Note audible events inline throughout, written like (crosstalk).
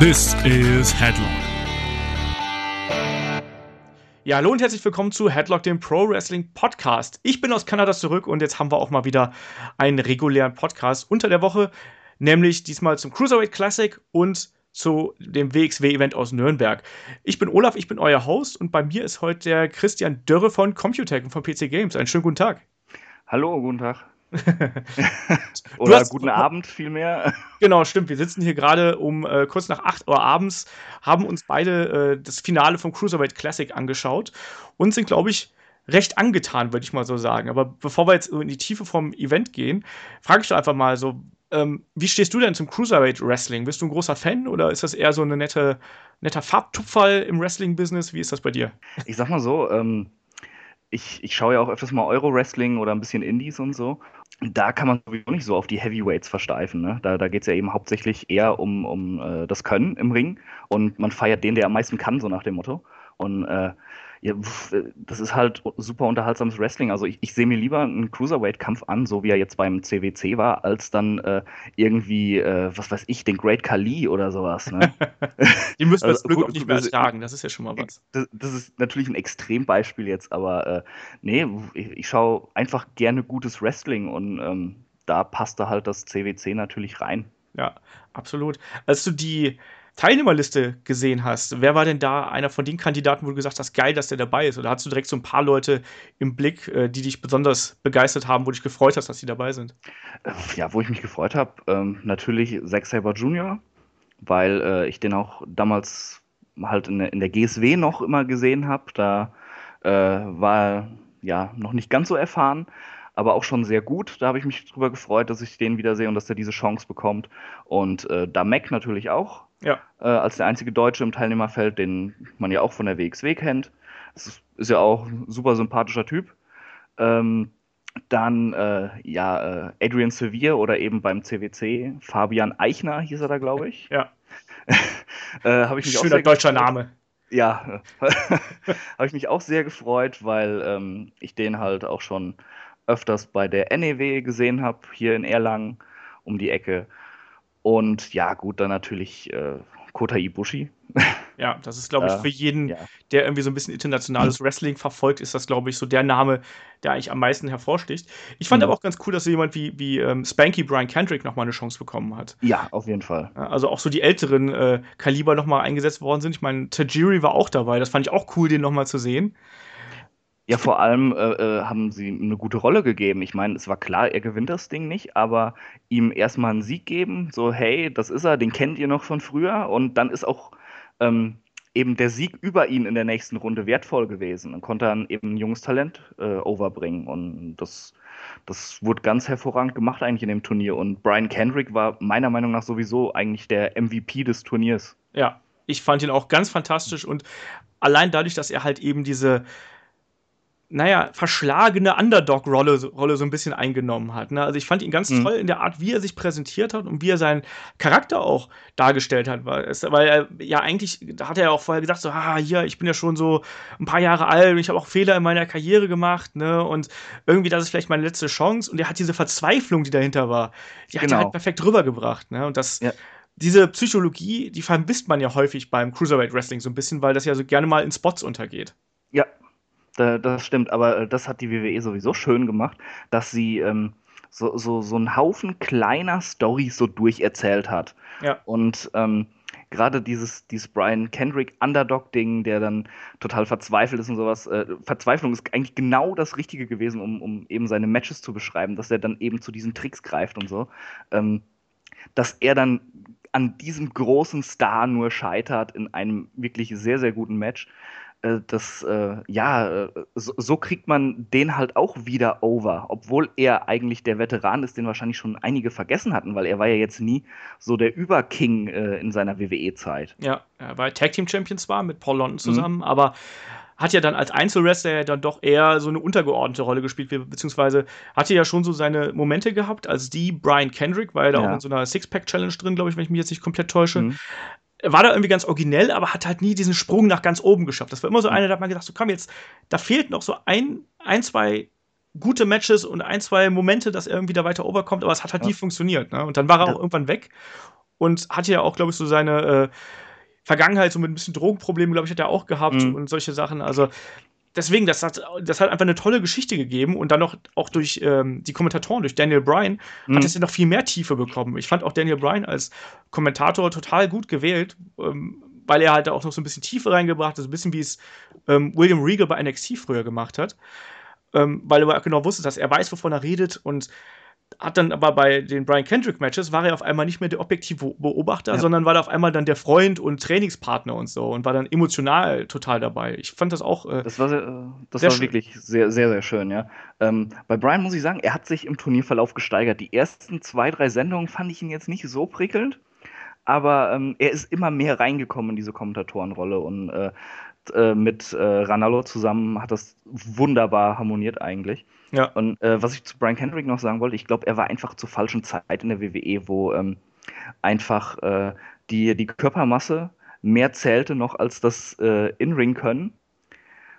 This is Headlock. Ja, hallo und herzlich willkommen zu Headlock, dem Pro Wrestling Podcast. Ich bin aus Kanada zurück und jetzt haben wir auch mal wieder einen regulären Podcast unter der Woche, nämlich diesmal zum Cruiserweight Classic und zu dem WXW-Event aus Nürnberg. Ich bin Olaf, ich bin euer Host und bei mir ist heute der Christian Dörre von Computec und von PC Games. Einen schönen guten Tag. Hallo, guten Tag. (laughs) Oder hast, guten Abend vielmehr. (laughs) Genau, stimmt. Wir sitzen hier gerade um äh, kurz nach 8 Uhr abends, haben uns beide äh, das Finale vom Cruiserweight Classic angeschaut und sind, glaube ich, recht angetan, würde ich mal so sagen. Aber bevor wir jetzt in die Tiefe vom Event gehen, frage ich doch einfach mal so, ähm, wie stehst du denn zum Cruiserweight Wrestling? Bist du ein großer Fan oder ist das eher so ein nette, netter Farbtupferl im Wrestling-Business? Wie ist das bei dir? Ich sag mal so, ähm, ich, ich schaue ja auch öfters mal Euro-Wrestling oder ein bisschen Indies und so da kann man sowieso nicht so auf die Heavyweights versteifen. Ne? Da, da geht es ja eben hauptsächlich eher um, um äh, das Können im Ring und man feiert den, der am meisten kann, so nach dem Motto. Und äh, ja, das ist halt super unterhaltsames Wrestling. Also ich, ich sehe mir lieber einen Cruiserweight-Kampf an, so wie er jetzt beim CWC war, als dann äh, irgendwie, äh, was weiß ich, den Great Khali oder sowas. Ne? (laughs) Die müssen also, Glück auch nicht mehr ertragen, das ist ja schon mal was. (laughs) Das, das ist natürlich ein Extrembeispiel jetzt, aber äh, nee, ich, ich schaue einfach gerne gutes Wrestling und ähm, da passte halt das CWC natürlich rein. Ja, absolut. Als du die Teilnehmerliste gesehen hast, wer war denn da einer von den Kandidaten, wo du gesagt hast, geil, dass der dabei ist? Oder hast du direkt so ein paar Leute im Blick, äh, die dich besonders begeistert haben, wo du dich gefreut hast, dass sie dabei sind? Äh, ja, wo ich mich gefreut habe, ähm, natürlich Zack Saber Jr., weil äh, ich den auch damals halt in der, in der GSW noch immer gesehen habe. Da äh, war ja noch nicht ganz so erfahren aber auch schon sehr gut. Da habe ich mich drüber gefreut, dass ich den wiedersehe und dass er diese Chance bekommt. Und äh, Damek natürlich auch. Ja. Äh, als der einzige Deutsche im Teilnehmerfeld, den man ja auch von der WXW kennt. Das ist, ist ja auch ein super sympathischer Typ. Ähm, dann äh, ja, äh, Adrian Sevier oder eben beim CWC Fabian Eichner hieß er da, glaube ich. Ja. (laughs) äh, ich mich Schöner deutscher gefreut. Name. Ja, (laughs) habe ich mich auch sehr gefreut, weil ähm, ich den halt auch schon öfters bei der NEW gesehen habe, hier in Erlangen um die Ecke. Und ja, gut, dann natürlich äh, Kota Ibushi. (laughs) Ja, das ist, glaube ich, für jeden, ja. der irgendwie so ein bisschen internationales Wrestling verfolgt, ist das, glaube ich, so der Name, der eigentlich am meisten hervorsticht. Ich fand mhm. aber auch ganz cool, dass so jemand wie, wie ähm, Spanky Brian Kendrick nochmal eine Chance bekommen hat. Ja, auf jeden Fall. Also auch so die älteren äh, Kaliber nochmal eingesetzt worden sind. Ich meine, Tajiri war auch dabei. Das fand ich auch cool, den nochmal zu sehen. Ja, vor allem äh, äh, haben sie ihm eine gute Rolle gegeben. Ich meine, es war klar, er gewinnt das Ding nicht, aber ihm erstmal einen Sieg geben, so, hey, das ist er, den kennt ihr noch von früher. Und dann ist auch ähm, eben der Sieg über ihn in der nächsten Runde wertvoll gewesen. Dann konnte dann eben ein junges Talent äh, overbringen. Und das, das wurde ganz hervorragend gemacht eigentlich in dem Turnier. Und Brian Kendrick war meiner Meinung nach sowieso eigentlich der MVP des Turniers. Ja, ich fand ihn auch ganz fantastisch und allein dadurch, dass er halt eben diese naja, verschlagene Underdog-Rolle Rolle so ein bisschen eingenommen hat. Ne? Also ich fand ihn ganz mhm. toll in der Art, wie er sich präsentiert hat und wie er seinen Charakter auch dargestellt hat. Weil, es, weil er ja eigentlich, da hat er ja auch vorher gesagt, so, ah, hier, ich bin ja schon so ein paar Jahre alt und ich habe auch Fehler in meiner Karriere gemacht, ne? Und irgendwie, das ist vielleicht meine letzte Chance. Und er hat diese Verzweiflung, die dahinter war, die genau. hat er halt perfekt rübergebracht. Ne? Und das. Ja diese Psychologie, die vermisst man ja häufig beim Cruiserweight Wrestling so ein bisschen, weil das ja so gerne mal in Spots untergeht. Ja, das stimmt, aber äh, das hat die WWE sowieso schön gemacht, dass sie ähm, so, so, so einen Haufen kleiner Storys so durcherzählt hat. Ja. Und ähm, gerade dieses, dieses Brian Kendrick Underdog-Ding, der dann total verzweifelt ist und sowas. Äh, Verzweiflung ist eigentlich genau das Richtige gewesen, um, um eben seine Matches zu beschreiben, dass er dann eben zu diesen Tricks greift und so. Ähm, dass er dann an diesem großen Star nur scheitert in einem wirklich sehr, sehr guten Match. Äh, das, äh, ja, äh, so, so, kriegt man den halt auch wieder over, obwohl er eigentlich der Veteran ist, den wahrscheinlich schon einige vergessen hatten, weil er war ja jetzt nie so der Überking in seiner WWE-Zeit. Ja, er war Tag Team Champion zwar mit Paul London zusammen, mhm. aber hat ja dann als Einzelwrestler ja dann doch eher so eine untergeordnete Rolle gespielt, beziehungsweise hatte ja schon so seine Momente gehabt, als die Brian Kendrick, war ja da ja. auch in so einer Six-Pack-Challenge drin, glaube ich, wenn ich mich jetzt nicht komplett täusche. Mhm war da irgendwie ganz originell, aber hat halt nie diesen Sprung nach ganz oben geschafft. Das war immer so einer, da hat man gedacht, so komm jetzt, da fehlt noch so ein, ein, zwei gute Matches und ein, zwei Momente, dass er irgendwie da weiter overkommt, aber es hat halt ja. nie funktioniert. Ne? Und dann war er auch irgendwann weg. und hatte ja auch, glaube ich, so seine äh, Vergangenheit, so mit ein bisschen Drogenproblemen, glaube ich, hat er auch gehabt mhm. und solche Sachen. Also deswegen, das hat, das hat einfach eine tolle Geschichte gegeben und dann noch auch durch ähm, die Kommentatoren, durch Daniel Bryan, mhm. hat es ja noch viel mehr Tiefe bekommen. Ich fand auch Daniel Bryan als Kommentator total gut gewählt, ähm, weil er halt auch noch so ein bisschen Tiefe reingebracht hat, so ein bisschen wie es ähm, William Regal bei NXT früher gemacht hat. Ähm, weil er genau wusste, dass er weiß, wovon er redet und hat dann aber bei den Brian Kendrick Matches war er auf einmal nicht mehr der objektive Beobachter, ja. sondern war da auf einmal dann der Freund und Trainingspartner und so und war dann emotional total dabei. Ich fand das auch. Äh, das war, sehr, äh, das sehr war wirklich sehr, sehr, sehr schön, ja. Ähm, bei Brian muss ich sagen, er hat sich im Turnierverlauf gesteigert. Die ersten zwei, drei Sendungen fand ich ihn jetzt nicht so prickelnd, aber ähm, er ist immer mehr reingekommen in diese Kommentatorenrolle und äh, äh, mit äh, Ranallo zusammen hat das wunderbar harmoniert eigentlich. Ja. Und äh, was ich zu Brian Kendrick noch sagen wollte, ich glaube, er war einfach zur falschen Zeit in der WWE, wo ähm, einfach äh, die, die Körpermasse mehr zählte noch als das äh, In-Ring-Können.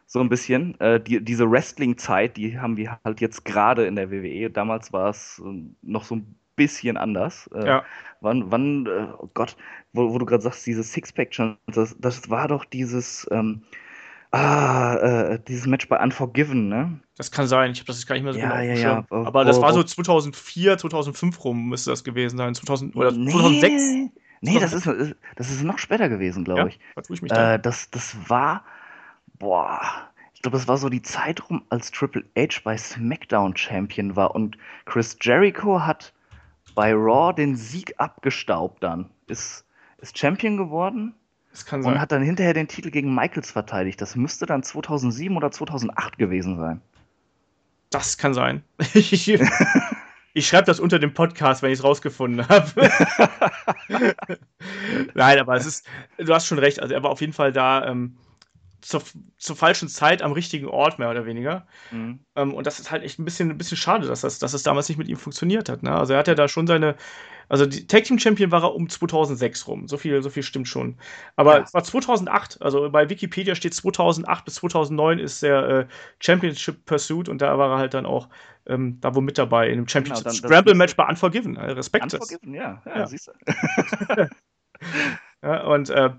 So ein bisschen. Äh, die, diese Wrestling-Zeit, die haben wir halt jetzt gerade in der WWE. Damals war es noch so ein bisschen anders. ja. Wann, wann oh Gott, wo, wo du gerade sagst, diese Sixpack-Chance, das, das war doch dieses. Ähm, Ah, äh, dieses Match bei Unforgiven, ne? Das kann sein, ich habe das gar nicht mehr so ja, genau. Ja, ja. Aber oh, das war so 2004, 2005 rum, müsste das gewesen sein. 2000, oder nee, 2006? Nee, das ist, das ist noch später gewesen, glaube ja, ich. Da tue ich mich äh, das, das war, boah, ich glaube, das war so die Zeit rum, als Triple H bei SmackDown Champion war und Chris Jericho hat bei Raw den Sieg abgestaubt dann. Ist, ist Champion geworden das kann sein. Und hat dann hinterher den Titel gegen Michaels verteidigt. Das müsste dann 2007 oder 2008 gewesen sein. Das kann sein. (laughs) ich, schreibe das unter dem Podcast, wenn ich es rausgefunden habe. (laughs) Nein, aber es ist, du hast schon recht. Also er war auf jeden Fall da. Ähm, zur, zur falschen Zeit am richtigen Ort, mehr oder weniger. Mhm. Ähm, und das ist halt echt ein bisschen, ein bisschen schade, dass das, dass das damals nicht mit ihm funktioniert hat. Ne? Also er hat ja da schon seine, also die Tag Team Champion war er um 2006 rum. So viel, so viel stimmt schon. Aber ja. es war 2008. Also bei Wikipedia steht 2008 bis 2009 ist der äh, Championship Pursuit und da war er halt dann auch ähm, da wo mit dabei in dem Championship genau, Scramble Match bei Unforgiven. Respekt. Unforgiven, ja, ja, ja. siehst du. (laughs) (laughs) ja, und äh,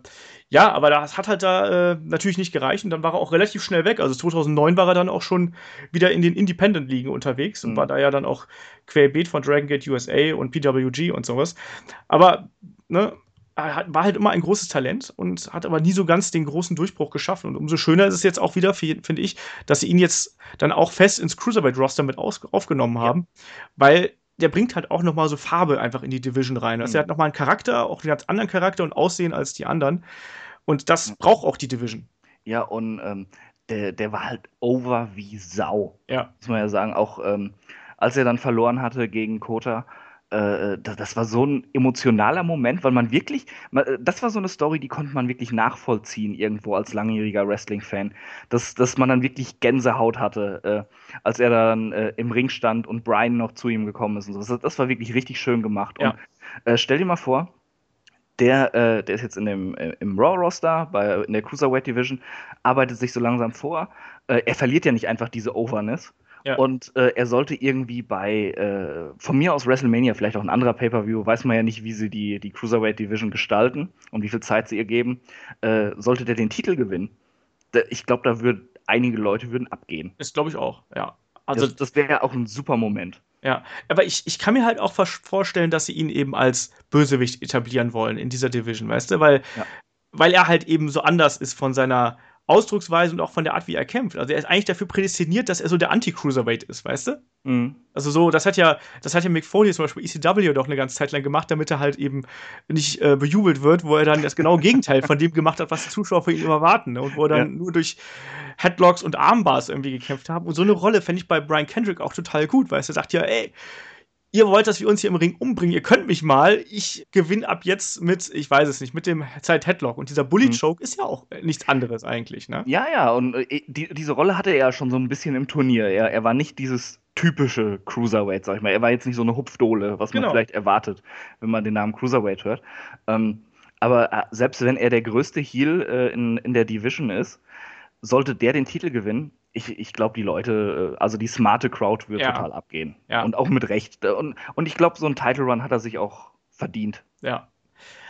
ja, aber das hat halt da äh, natürlich nicht gereicht und dann war er auch relativ schnell weg. Also 2009 war er dann auch schon wieder in den Independent-Ligen unterwegs und mhm. war da ja dann auch querbeet von Dragon Gate USA und PWG und sowas. Aber, ne, er war halt immer ein großes Talent und hat aber nie so ganz den großen Durchbruch geschaffen. Und umso schöner ist es jetzt auch wieder, finde ich, dass sie ihn jetzt dann auch fest ins Cruiserweight-Roster mit aufgenommen haben, ja. weil der bringt halt auch nochmal so Farbe einfach in die Division rein. Also mhm. er hat nochmal einen Charakter, auch einen ganz anderen Charakter und Aussehen als die anderen. Und das mhm. braucht auch die Division. Ja, und ähm, der, der war halt over wie Sau. Ja. Muss man ja sagen. Auch ähm, als er dann verloren hatte gegen Kota, äh, das, das, war so ein emotionaler Moment, weil man wirklich, äh, das war so eine Story, die konnte man wirklich nachvollziehen irgendwo als langjähriger Wrestling-Fan, dass, dass man dann wirklich Gänsehaut hatte, äh, als er dann äh, im Ring stand und Brian noch zu ihm gekommen ist und so. Das, das war wirklich richtig schön gemacht. Ja. Und äh, stell dir mal vor, der, äh, der ist jetzt in dem, im Raw-Roster, in der Cruiserweight Division, arbeitet sich so langsam vor. er verliert ja nicht einfach diese Overness, ja. Und äh, er sollte irgendwie bei, äh, von mir aus WrestleMania, vielleicht auch ein anderer Pay-Per-View, weiß man ja nicht, wie sie die, die Cruiserweight Division gestalten und wie viel Zeit sie ihr geben, äh, sollte der den Titel gewinnen. Ich glaube, da würden einige Leute würden abgehen. Das glaube ich auch, ja. Also, das, das wäre auch ein super Moment. Ja, aber ich, ich kann mir halt auch vorstellen, dass sie ihn eben als Bösewicht etablieren wollen in dieser Division, weißt du? Weil, ja. weil er halt eben so anders ist von seiner Ausdrucksweise und auch von der Art, wie er kämpft. Also er ist eigentlich dafür prädestiniert, dass er so der Anti-Cruiserweight ist, weißt du? Mhm. Also so, das hat ja, das hat ja Mick Foley zum Beispiel ECW doch eine ganze Zeit lang gemacht, damit er halt eben nicht äh, bejubelt wird, wo er dann das genaue Gegenteil von dem gemacht hat, was die Zuschauer von ihm immer warten. Ne? Und wo er dann ja. nur durch Headlocks und Armbars irgendwie gekämpft haben. Und so eine Rolle fände ich bei Brian Kendrick auch total gut, weil er sagt ja, ey, ihr wollt, dass wir uns hier im Ring umbringen, ihr könnt mich mal, ich gewinne ab jetzt mit, ich weiß es nicht, mit dem Zeit-Headlock. Und dieser Bully-Choke mhm. ist ja auch nichts anderes eigentlich, ne? Ja, ja, und äh, die, diese Rolle hatte er ja schon so ein bisschen im Turnier. Er, er war nicht dieses typische Cruiserweight, sag ich mal. Er war jetzt nicht so eine Hupfdohle, was genau. man vielleicht erwartet, wenn man den Namen Cruiserweight hört. Ähm, aber äh, selbst wenn er der größte Heel äh, in, in der Division ist, sollte der den Titel gewinnen, ich, ich glaube, die Leute, äh, also die smarte Crowd wird ja. total abgehen. Ja. Und auch mit Recht. Und, und ich glaube, so ein Title Run hat er sich auch verdient. Ja.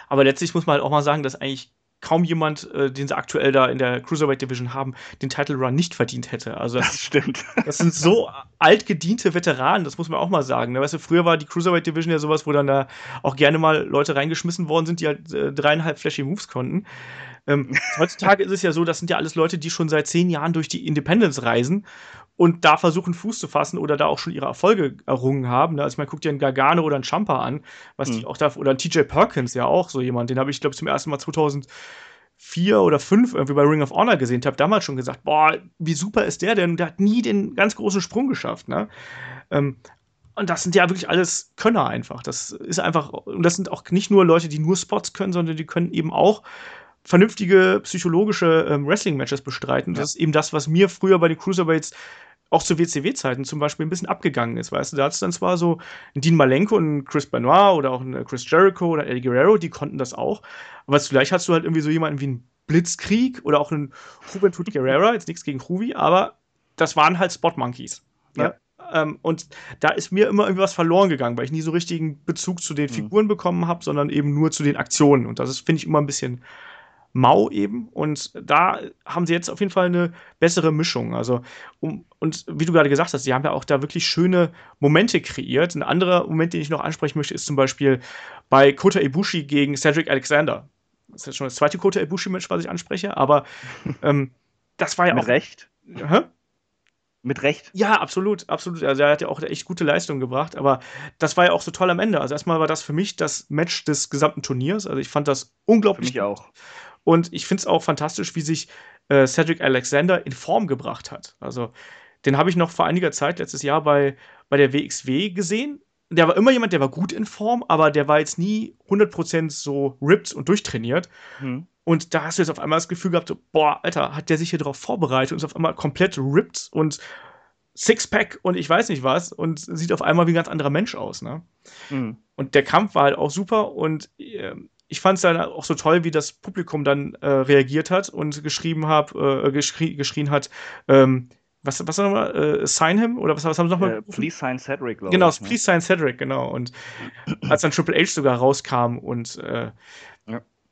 Aber letztlich muss man halt auch mal sagen, dass eigentlich kaum jemand, äh, den sie aktuell da in der Cruiserweight Division haben, den Title Run nicht verdient hätte. Also das, das stimmt. Das sind so altgediente Veteranen, das muss man auch mal sagen. Ne? Weißt du, früher war die Cruiserweight Division ja sowas, wo dann da auch gerne mal Leute reingeschmissen worden sind, die halt äh, dreieinhalb flashy Moves konnten. Ähm, heutzutage ist es ja so, das sind ja alles Leute, die schon seit zehn Jahren durch die Independence reisen und da versuchen, Fuß zu fassen oder da auch schon ihre Erfolge errungen haben. Ne? Also man guckt ja einen Gargano oder einen Champa an, was mhm. die auch da, oder einen TJ Perkins ja auch so jemand, den habe ich, glaube ich, zum ersten Mal 2004 oder 5 irgendwie bei Ring of Honor gesehen. Ich habe damals schon gesagt, boah, wie super ist der denn? Der hat nie den ganz großen Sprung geschafft. Ne? Ähm, und das sind ja wirklich alles Könner einfach. Das ist einfach, und das sind auch nicht nur Leute, die nur Spots können, sondern die können eben auch vernünftige psychologische ähm, Wrestling-Matches bestreiten. Ja. Das ist eben das, was mir früher bei den Cruiserweights auch zu WCW-Zeiten zum Beispiel ein bisschen abgegangen ist, weißt du, da hat es dann zwar so ein Dean Malenko und ein Chris Benoit oder auch ein Chris Jericho oder Eddie Guerrero, die konnten das auch, aber vielleicht hast du halt irgendwie so jemanden wie ein Blitzkrieg oder auch einen Juventud Guerrera, jetzt nichts gegen Ruby, aber das waren halt Spot Monkeys. Ne? Ja. Ähm, und da ist mir immer irgendwie was verloren gegangen, weil ich nie so richtigen Bezug zu den mhm. Figuren bekommen habe, sondern eben nur zu den Aktionen. Und das finde ich immer ein bisschen mau eben. Und da haben sie jetzt auf jeden Fall eine bessere Mischung. Also, um, und wie du gerade gesagt hast, sie haben ja auch da wirklich schöne Momente kreiert. Ein anderer Moment, den ich noch ansprechen möchte, ist zum Beispiel bei Kota Ibushi gegen Cedric Alexander. Das ist jetzt schon das zweite Kota Ibushi-Match, was ich anspreche, aber (laughs) ähm, das war ja Mit auch. Recht. Hä? Mit Recht. Ja, absolut, absolut. Also er hat ja auch echt gute Leistung gebracht, aber das war ja auch so toll am Ende. Also erstmal war das für mich das Match des gesamten Turniers. Also ich fand das unglaublich. Für mich auch. Und ich finde es auch fantastisch, wie sich äh, Cedric Alexander in Form gebracht hat. Also, den habe ich noch vor einiger Zeit, letztes Jahr, bei, bei der WXW gesehen. Der war immer jemand, der war gut in Form, aber der war jetzt nie 100% so ripped und durchtrainiert. Mhm. Und da hast du jetzt auf einmal das Gefühl gehabt, so, boah, Alter, hat der sich hier drauf vorbereitet und ist auf einmal komplett ripped und Sixpack und ich weiß nicht was und sieht auf einmal wie ein ganz anderer Mensch aus. Ne? Mhm. Und der Kampf war halt auch super und äh, ich fand es dann auch so toll, wie das Publikum dann äh, reagiert hat und geschrieben hat, äh, geschrie geschrien hat, ähm, was, was nochmal, äh, sign him? Oder was, was haben sie nochmal? Uh, please sign Cedric, glaube genau, ich. Genau, please sign Cedric, genau. Und als dann Triple H sogar rauskam und äh,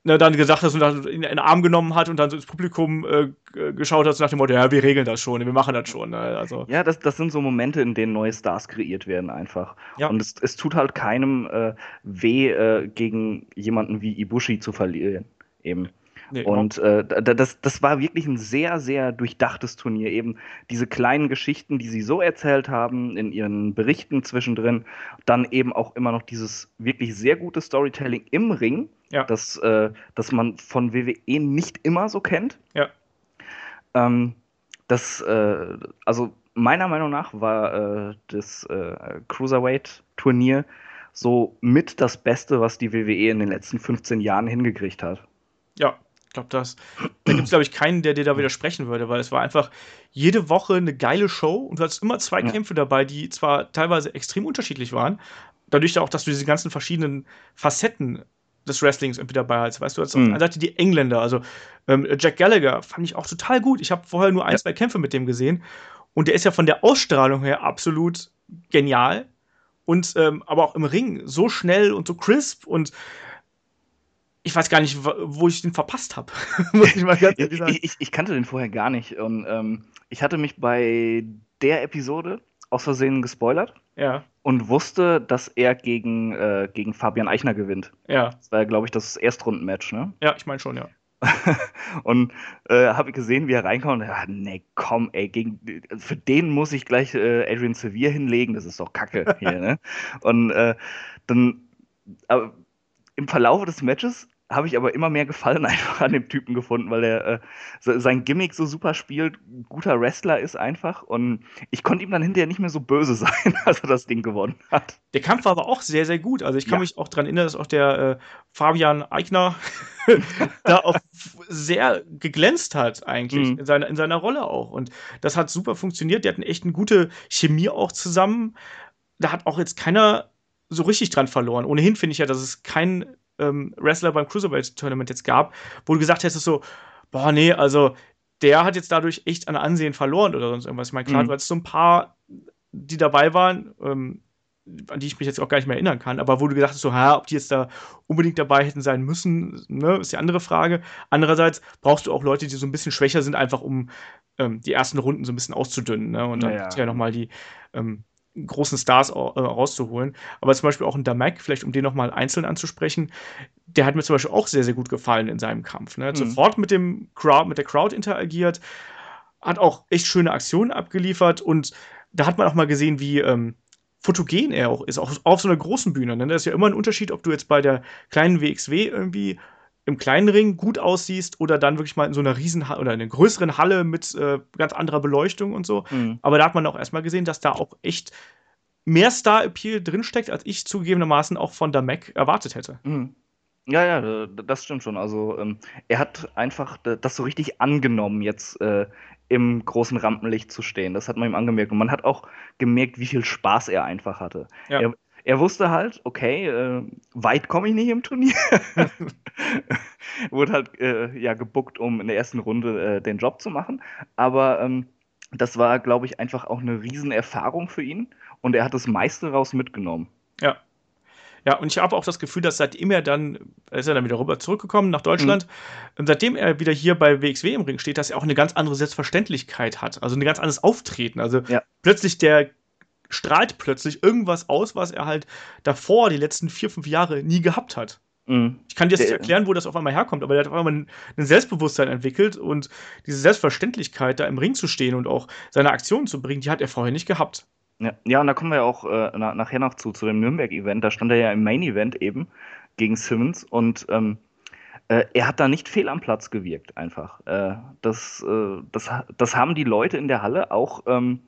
ne, dann gesagt hat und dann ihn in den Arm genommen hat und dann so ins Publikum äh, geschaut hat, so nach dem Motto, ja, wir regeln das schon, wir machen das schon. Ne? Also. Ja, das, das sind so Momente, in denen neue Stars kreiert werden einfach. Ja. Und es, es tut halt keinem äh, weh, äh, gegen jemanden wie Ibushi zu verlieren. Eben. Nee, und äh, das, das war wirklich ein sehr, sehr durchdachtes Turnier. Eben diese kleinen Geschichten, die sie so erzählt haben in ihren Berichten zwischendrin. Dann eben auch immer noch dieses wirklich sehr gute Storytelling im Ring, ja. das, äh, das man von WWE nicht immer so kennt. Ja. Ähm, das, äh, also meiner Meinung nach war äh, das äh, Cruiserweight-Turnier so mit das Beste, was die WWE in den letzten 15 Jahren hingekriegt hat. Ja, glaube, das, da gibt es, glaube ich, keinen, der dir da widersprechen würde, weil es war einfach jede Woche eine geile Show und du hattest immer zwei ja. Kämpfe dabei, die zwar teilweise extrem unterschiedlich waren, dadurch auch, dass du diese ganzen verschiedenen Facetten des Wrestlings irgendwie dabei hast. Weißt du, als mhm. Seite die Engländer, also ähm, Jack Gallagher fand ich auch total gut. Ich habe vorher nur ein, ja. zwei Kämpfe mit dem gesehen und der ist ja von der Ausstrahlung her absolut genial und ähm, aber auch im Ring so schnell und so crisp und ich weiß gar nicht, wo ich den verpasst habe. (laughs) ich, (laughs) ich, ich, kannte den vorher gar nicht. Und ähm, ich hatte mich bei der Episode aus Versehen gespoilert. Ja. Und wusste, dass er gegen, äh, gegen Fabian Eichner gewinnt. Ja. Das war, glaube ich, das Erstrundenmatch, ne? Ja, ich meine schon, ja. (laughs) und äh, habe gesehen, wie er reinkommt. Und, ja, nee, komm, ey, gegen, für den muss ich gleich äh, Adrian Sevier hinlegen. Das ist doch Kacke hier, ne? Und äh, dann, aber im Verlauf des Matches habe ich aber immer mehr Gefallen (laughs) einfach an dem Typen gefunden, weil er äh, sein Gimmick so super spielt, guter Wrestler ist einfach und ich konnte ihm dann hinterher nicht mehr so böse (laughs) sein, als er das Ding gewonnen hat. Der Kampf war aber auch sehr, sehr gut. Also ich kann ja. mich auch daran erinnern, dass auch der äh, Fabian Eigner (laughs) da auch sehr geglänzt hat eigentlich mhm. in, seiner, in seiner Rolle auch und das hat super funktioniert. Die hatten echt eine gute Chemie auch zusammen. Da hat auch jetzt keiner so richtig dran verloren. Ohnehin finde ich ja, dass es kein ähm, Wrestler beim Cruiserweight-Tournament jetzt gab, wo du gesagt hättest so, boah, nee, also der hat jetzt dadurch echt an Ansehen verloren oder sonst irgendwas. Ich meine, klar, mhm. du hattest so ein paar, die dabei waren, ähm, an die ich mich jetzt auch gar nicht mehr erinnern kann, aber wo du gedacht hast, so, ha, ob die jetzt da unbedingt dabei hätten sein müssen, ne, ist die andere Frage. Andererseits brauchst du auch Leute, die so ein bisschen schwächer sind, einfach um ähm, die ersten Runden so ein bisschen auszudünnen, ne, und dann ja, ja. nochmal die ähm, großen Stars äh, rauszuholen. Aber zum Beispiel auch ein Damak, vielleicht um den nochmal einzeln anzusprechen, der hat mir zum Beispiel auch sehr, sehr gut gefallen in seinem Kampf. Ne? Mhm. Sofort mit dem Crowd, mit der Crowd interagiert, hat auch echt schöne Aktionen abgeliefert und da hat man auch mal gesehen, wie ähm, fotogen er auch ist, auch auf so einer großen Bühne. Ne? Das ist ja immer ein Unterschied, ob du jetzt bei der kleinen WXW irgendwie im kleinen Ring gut aussiehst oder dann wirklich mal in so einer riesen oder in einer größeren Halle mit äh, ganz anderer Beleuchtung und so. Mhm. Aber da hat man auch erstmal gesehen, dass da auch echt mehr Star-Appeal drinsteckt, als ich zugegebenermaßen auch von der Mac erwartet hätte. Mhm. Ja, ja, das stimmt schon. Also ähm, er hat einfach das so richtig angenommen, jetzt äh, im großen Rampenlicht zu stehen. Das hat man ihm angemerkt. Und man hat auch gemerkt, wie viel Spaß er einfach hatte. Ja. Er, er wusste halt, okay, äh, weit komme ich nicht im Turnier. (laughs) Wurde halt äh, ja gebuckt, um in der ersten Runde äh, den Job zu machen. Aber ähm, das war, glaube ich, einfach auch eine Riesenerfahrung für ihn. Und er hat das meiste raus mitgenommen. Ja. Ja, und ich habe auch das Gefühl, dass seitdem er dann, er ist er dann wieder rüber zurückgekommen nach Deutschland, mhm. seitdem er wieder hier bei WXW im Ring steht, dass er auch eine ganz andere Selbstverständlichkeit hat. Also ein ganz anderes Auftreten. Also ja. plötzlich der strahlt plötzlich irgendwas aus, was er halt davor, die letzten vier, fünf Jahre, nie gehabt hat. Mhm. Ich kann dir jetzt nicht erklären, wo das auf einmal herkommt, aber er hat auf einmal ein, ein, Selbstbewusstsein entwickelt und diese Selbstverständlichkeit, da im Ring zu stehen und auch seine Aktionen zu bringen, die hat er vorher nicht gehabt. Ja, ja und da kommen wir auch äh, na, nachher noch zu, zu dem Nürnberg-Event. Da stand er ja im Main-Event eben gegen Simmons und ähm, äh, er hat da nicht fehl am Platz gewirkt, einfach. Äh, das, äh, das, das haben die Leute in der Halle auch. Ähm,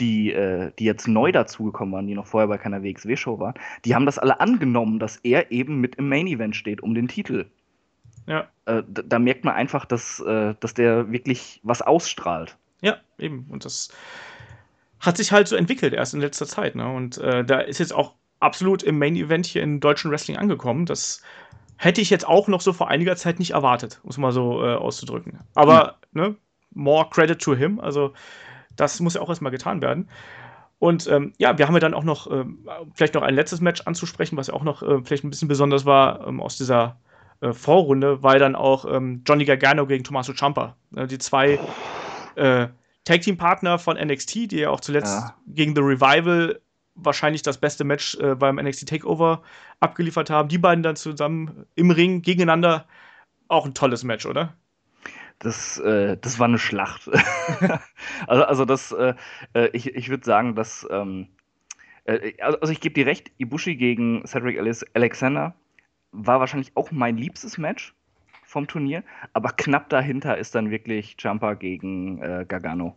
die, äh, die jetzt neu dazugekommen waren, die noch vorher bei keiner WXW-Show waren, die haben das alle angenommen, dass er eben mit im Main-Event steht um den Titel. Ja. Äh, da, da, merkt man einfach, dass, äh, dass der wirklich was ausstrahlt. Ja, eben. Und das hat sich halt so entwickelt erst in letzter Zeit. Ne? Und äh, da ist jetzt auch absolut im Main-Event hier in deutschen Wrestling angekommen. Das hätte ich jetzt auch noch so vor einiger Zeit nicht erwartet, muss mal so äh, auszudrücken. Aber, mhm. ne, more credit to him. Also das muss ja auch erstmal getan werden. Und ähm, ja, wir haben ja dann auch noch, ähm, vielleicht noch ein letztes Match anzusprechen, was ja auch noch äh, vielleicht ein bisschen besonders war ähm, aus dieser äh, Vorrunde, weil dann auch ähm, Johnny Gargano gegen Tommaso Ciampa, äh, die zwei äh, Tag-Team-Partner von NXT, die ja auch zuletzt ja. gegen The Revival wahrscheinlich das beste Match äh, beim NXT Takeover abgeliefert haben. Die beiden dann zusammen im Ring gegeneinander. Auch ein tolles Match, oder? Das, äh, das war eine Schlacht. (laughs) also, also das, äh, äh ich, ich würde sagen, dass, ähm, äh, also ich gebe dir recht, Ibushi gegen Cedric Alexander war wahrscheinlich auch mein liebstes Match vom Turnier, aber knapp dahinter ist dann wirklich Jumper gegen äh, Gargano.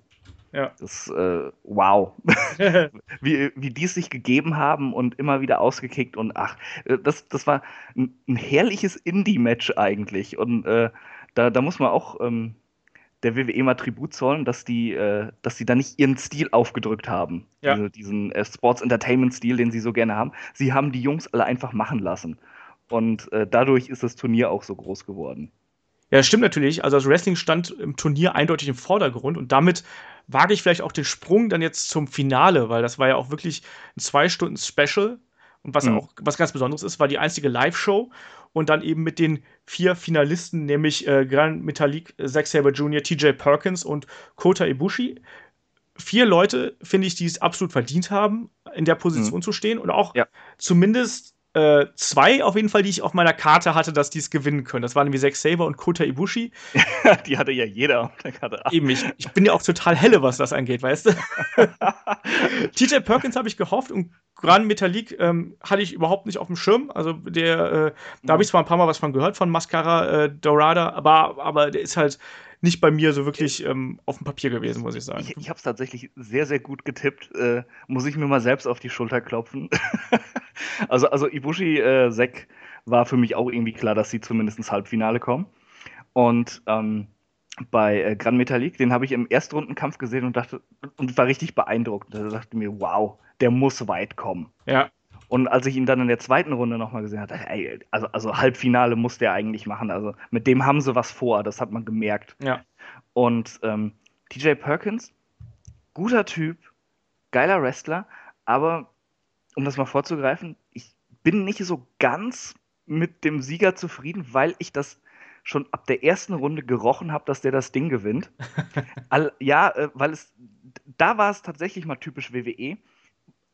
Ja. Das, äh, wow. (laughs) wie, wie die es sich gegeben haben und immer wieder ausgekickt und ach, das, das war ein, ein herrliches Indie-Match eigentlich und äh, da, da muss man auch ähm, der WWE mal Tribut zollen, dass die, äh, dass die da nicht ihren Stil aufgedrückt haben. Ja. Diese, diesen äh, Sports Entertainment-Stil, den sie so gerne haben. Sie haben die Jungs alle einfach machen lassen. Und äh, dadurch ist das Turnier auch so groß geworden. Ja, das stimmt natürlich. Also das Wrestling stand im Turnier eindeutig im Vordergrund und damit wage ich vielleicht auch den Sprung dann jetzt zum Finale, weil das war ja auch wirklich ein zwei Stunden Special und was mhm. auch was ganz Besonderes ist, war die einzige Live-Show und dann eben mit den vier Finalisten, nämlich äh, Grand Metalik, äh, Zack Saber Jr., TJ Perkins und Kota Ibushi. Vier Leute, finde ich, die es absolut verdient haben, in der Position mhm. zu stehen und auch ja. zumindest äh, zwei auf jeden Fall, die ich auf meiner Karte hatte, dass die es gewinnen können. Das waren nämlich Zack Saber und Kota Ibushi. (laughs) die hatte ja jeder auf der Karte. Eben, ich, ich bin ja auch total helle, was das angeht, weißt du? (laughs) TJ Perkins habe ich gehofft und Gran Metalik ähm, hatte ich überhaupt nicht auf dem Schirm. Also der, äh, da habe ich zwar ein paar Mal was von gehört, von Mascara äh, Dorada, aber, aber der ist halt nicht bei mir so wirklich ähm, auf dem Papier gewesen, muss ich sagen. Ich, ich habe es tatsächlich sehr, sehr gut getippt. Äh, muss ich mir mal selbst auf die Schulter klopfen. (laughs) also, also Ibushi äh, Sek war für mich auch irgendwie klar, dass sie zumindest ins Halbfinale kommen. Und ähm, bei äh, Gran Metalik, den habe ich im Erstrundenkampf gesehen und dachte und war richtig beeindruckt. Da dachte mir, wow, der muss weit kommen. Ja. Und als ich ihn dann in der zweiten Runde nochmal gesehen habe, ey, also, also Halbfinale muss der eigentlich machen. Also mit dem haben sie was vor, das hat man gemerkt. Ja. Und ähm, TJ Perkins, guter Typ, geiler Wrestler, aber um das mal vorzugreifen, ich bin nicht so ganz mit dem Sieger zufrieden, weil ich das schon ab der ersten Runde gerochen habe, dass der das Ding gewinnt. (laughs) All, ja, äh, weil es da war es tatsächlich mal typisch WWE,